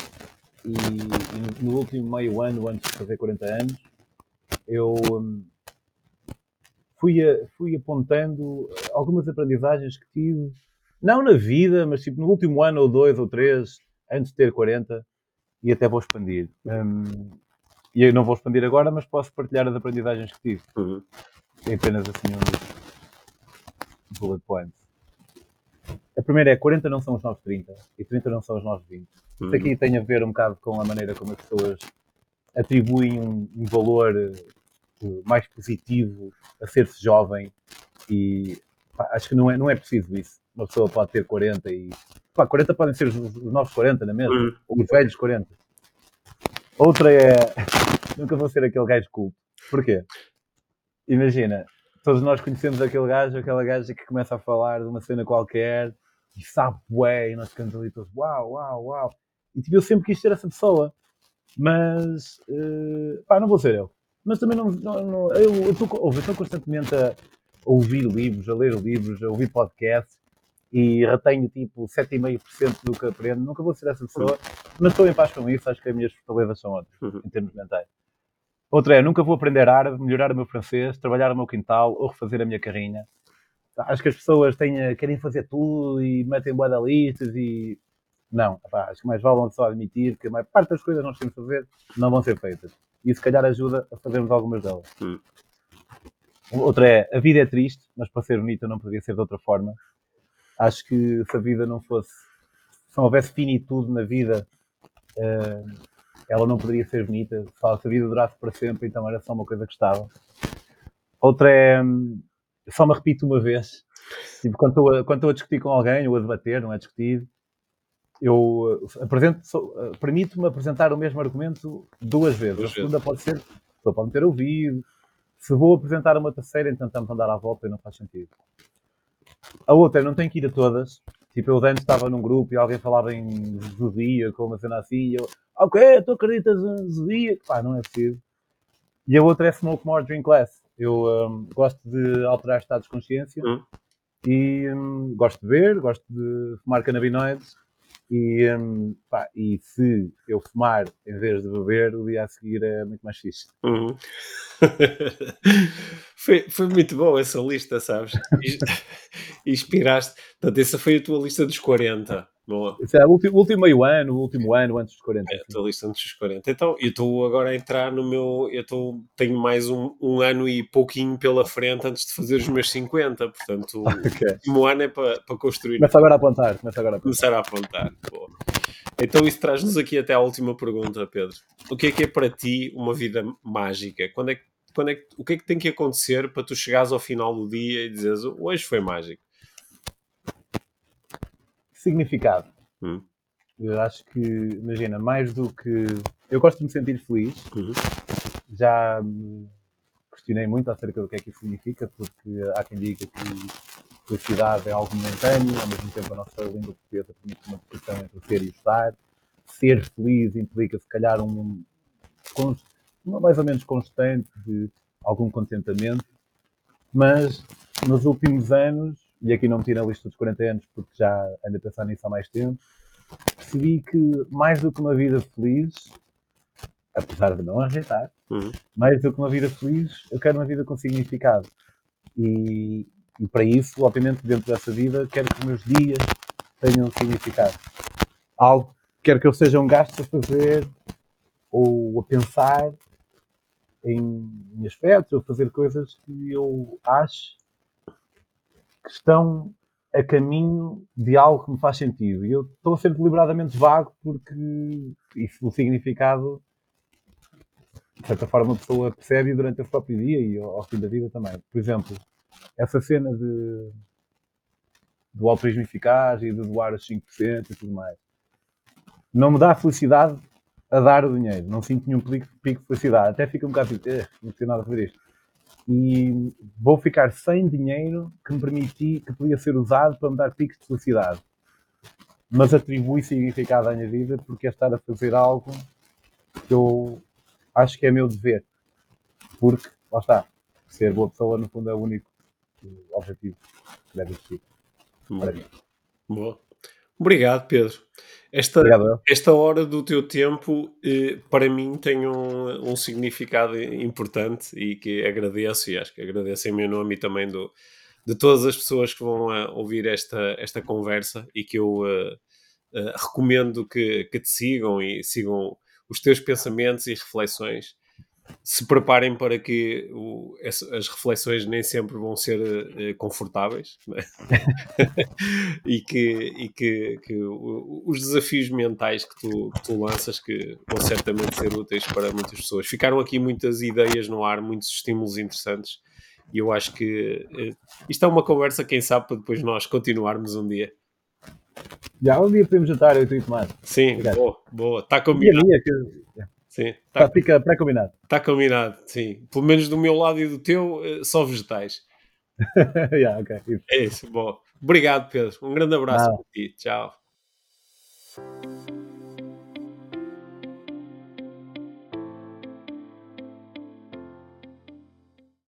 e, e, no último meio ano, antes de fazer 40 anos, eu hum, fui, a, fui apontando algumas aprendizagens que tive, não na vida, mas tipo no último ano ou dois ou três, antes de ter 40, e até vou expandir. Um, e eu não vou expandir agora, mas posso partilhar as aprendizagens que tive. Uhum. Em apenas assim uns bullet points. A primeira é 40 não são os novos 30 e 30 não são os novos 20. Uhum. Isto aqui tem a ver um bocado com a maneira como as pessoas atribuem um, um valor uh, mais positivo a ser-se jovem e pá, acho que não é, não é preciso isso. Uma pessoa pode ter 40 e. Pá, 40 podem ser os, os novos 40, não é mesmo? Uhum. Ou os velhos 40. Outra é. Nunca vou ser aquele gajo culto. Porquê? Imagina, todos nós conhecemos aquele gajo, aquela gaja que começa a falar de uma cena qualquer e sabe, ué, e nós ficamos ali todos, uau, uau, uau. E tipo, eu sempre quis ser essa pessoa, mas, uh, pá, não vou ser eu. Mas também não, não, não eu estou constantemente a ouvir livros, a ler livros, a ouvir podcasts e retenho tipo 7,5% do que aprendo. Nunca vou ser essa pessoa, mas estou em paz com isso. Acho que as minhas fortalezas são outras, uhum. em termos mentais. Outra é, nunca vou aprender árabe, melhorar o meu francês, trabalhar o meu quintal ou refazer a minha carrinha. Acho que as pessoas têm, querem fazer tudo e metem boa listas e... Não, pá, acho que mais vale só admitir que a maior parte das coisas que nós temos que fazer não vão ser feitas. E se calhar ajuda a fazermos algumas delas. Uhum. Outra é, a vida é triste, mas para ser bonita não podia ser de outra forma. Acho que se a vida não fosse, se não houvesse finitude na vida, uh, ela não poderia ser bonita. Se a vida durasse para sempre, então era só uma coisa que estava. Outra é, só me repito uma vez, tipo, quando estou, a, quando estou a discutir com alguém, ou a debater, não é discutir, eu eh, apresento, eh, permito-me apresentar o mesmo argumento duas vezes. Duas a segunda vezes. pode ser, a pessoa pode ter ouvido, se vou apresentar uma terceira, então estamos a andar à volta e não faz sentido. A outra, não tenho que ir a todas. Tipo, eu antes estava num grupo e alguém falava em zodíaco ou uma cena assim, e eu, ok, tu acreditas em zodíaco? Pá, não é preciso. E a outra é Smoke More, Drink Less. Eu um, gosto de alterar estados de consciência hum. e um, gosto de ver, gosto de fumar canabinoides e, um, pá, e se eu fumar em vez de beber, o dia a seguir é muito mais fixe. Uhum. foi, foi muito bom essa lista, sabes? Inspiraste. Portanto, essa foi a tua lista dos 40. Boa. É o último, último meio ano, o último ano antes dos 40. É, a tua lista antes dos 40. Então, eu estou agora a entrar no meu. Eu tô, tenho mais um, um ano e pouquinho pela frente antes de fazer os meus 50. Portanto, okay. o último ano é para, construir. Começa agora a apontar. Começa agora a apontar. Começar a apontar. Boa. Então, isso traz-nos aqui até à última pergunta, Pedro. O que é que é para ti uma vida mágica? Quando é, quando é, o que é que tem que acontecer para tu chegares ao final do dia e dizeres hoje foi mágico? Significado. Hum. Eu acho que, imagina, mais do que. Eu gosto de me sentir feliz. Uhum. Já me questionei muito acerca do que é que isso significa, porque há quem diga que felicidade é algo momentâneo, ao mesmo tempo a nossa língua portuguesa permite uma discussão entre ser e estar. Ser feliz implica, se calhar, um, uma mais ou menos constante de algum contentamento, mas nos últimos anos e aqui não meti na lista dos 40 anos porque já ando a pensar nisso há mais tempo, percebi que mais do que uma vida feliz, apesar de não ajeitar, uhum. mais do que uma vida feliz, eu quero uma vida com significado. E, e para isso, obviamente, dentro dessa vida, quero que os meus dias tenham significado. Algo quero que eu seja um gasto a fazer ou a pensar em, em aspectos, ou fazer coisas que eu acho que estão a caminho de algo que me faz sentido. E eu estou a ser deliberadamente vago porque isso, o significado, de certa forma, a pessoa percebe durante o próprio dia e ao, fim da vida também. Por exemplo, essa cena de, do altruísmo eficaz e de doar os 5% e tudo mais. Não me dá felicidade a dar o dinheiro. Não sinto nenhum pico, de felicidade. Até fica um bocado tipo, eh, não sei nada a fazer isto e vou ficar sem dinheiro que me permiti, que podia ser usado para me dar picos de felicidade. Mas atribui significado à minha vida porque é estar a fazer algo que eu acho que é meu dever. Porque, lá está, ser boa pessoa no fundo é o único objetivo que deve existir. Boa. Boa. Obrigado, Pedro. Esta, esta hora do teu tempo, eh, para mim, tem um, um, significado importante e que agradeço, e acho que agradeço em meu nome e também do, de todas as pessoas que vão uh, ouvir esta, esta conversa e que eu uh, uh, recomendo que, que te sigam e sigam os teus pensamentos e reflexões se preparem para que o, as reflexões nem sempre vão ser uh, confortáveis né? e que, e que, que os desafios mentais que tu, que tu lanças que vão certamente ser úteis para muitas pessoas. Ficaram aqui muitas ideias no ar, muitos estímulos interessantes e eu acho que uh, isto é uma conversa, quem sabe, para depois nós continuarmos um dia. Já, um dia podemos jantar, eu e Tomás. Sim, Obrigado. boa, boa. Está combinado. Sim. Tá, fica pré-combinado. Está combinado, sim. Pelo menos do meu lado e do teu, eh, só vegetais. yeah, okay. É isso, bom. Obrigado, Pedro. Um grande abraço para ti. Tchau.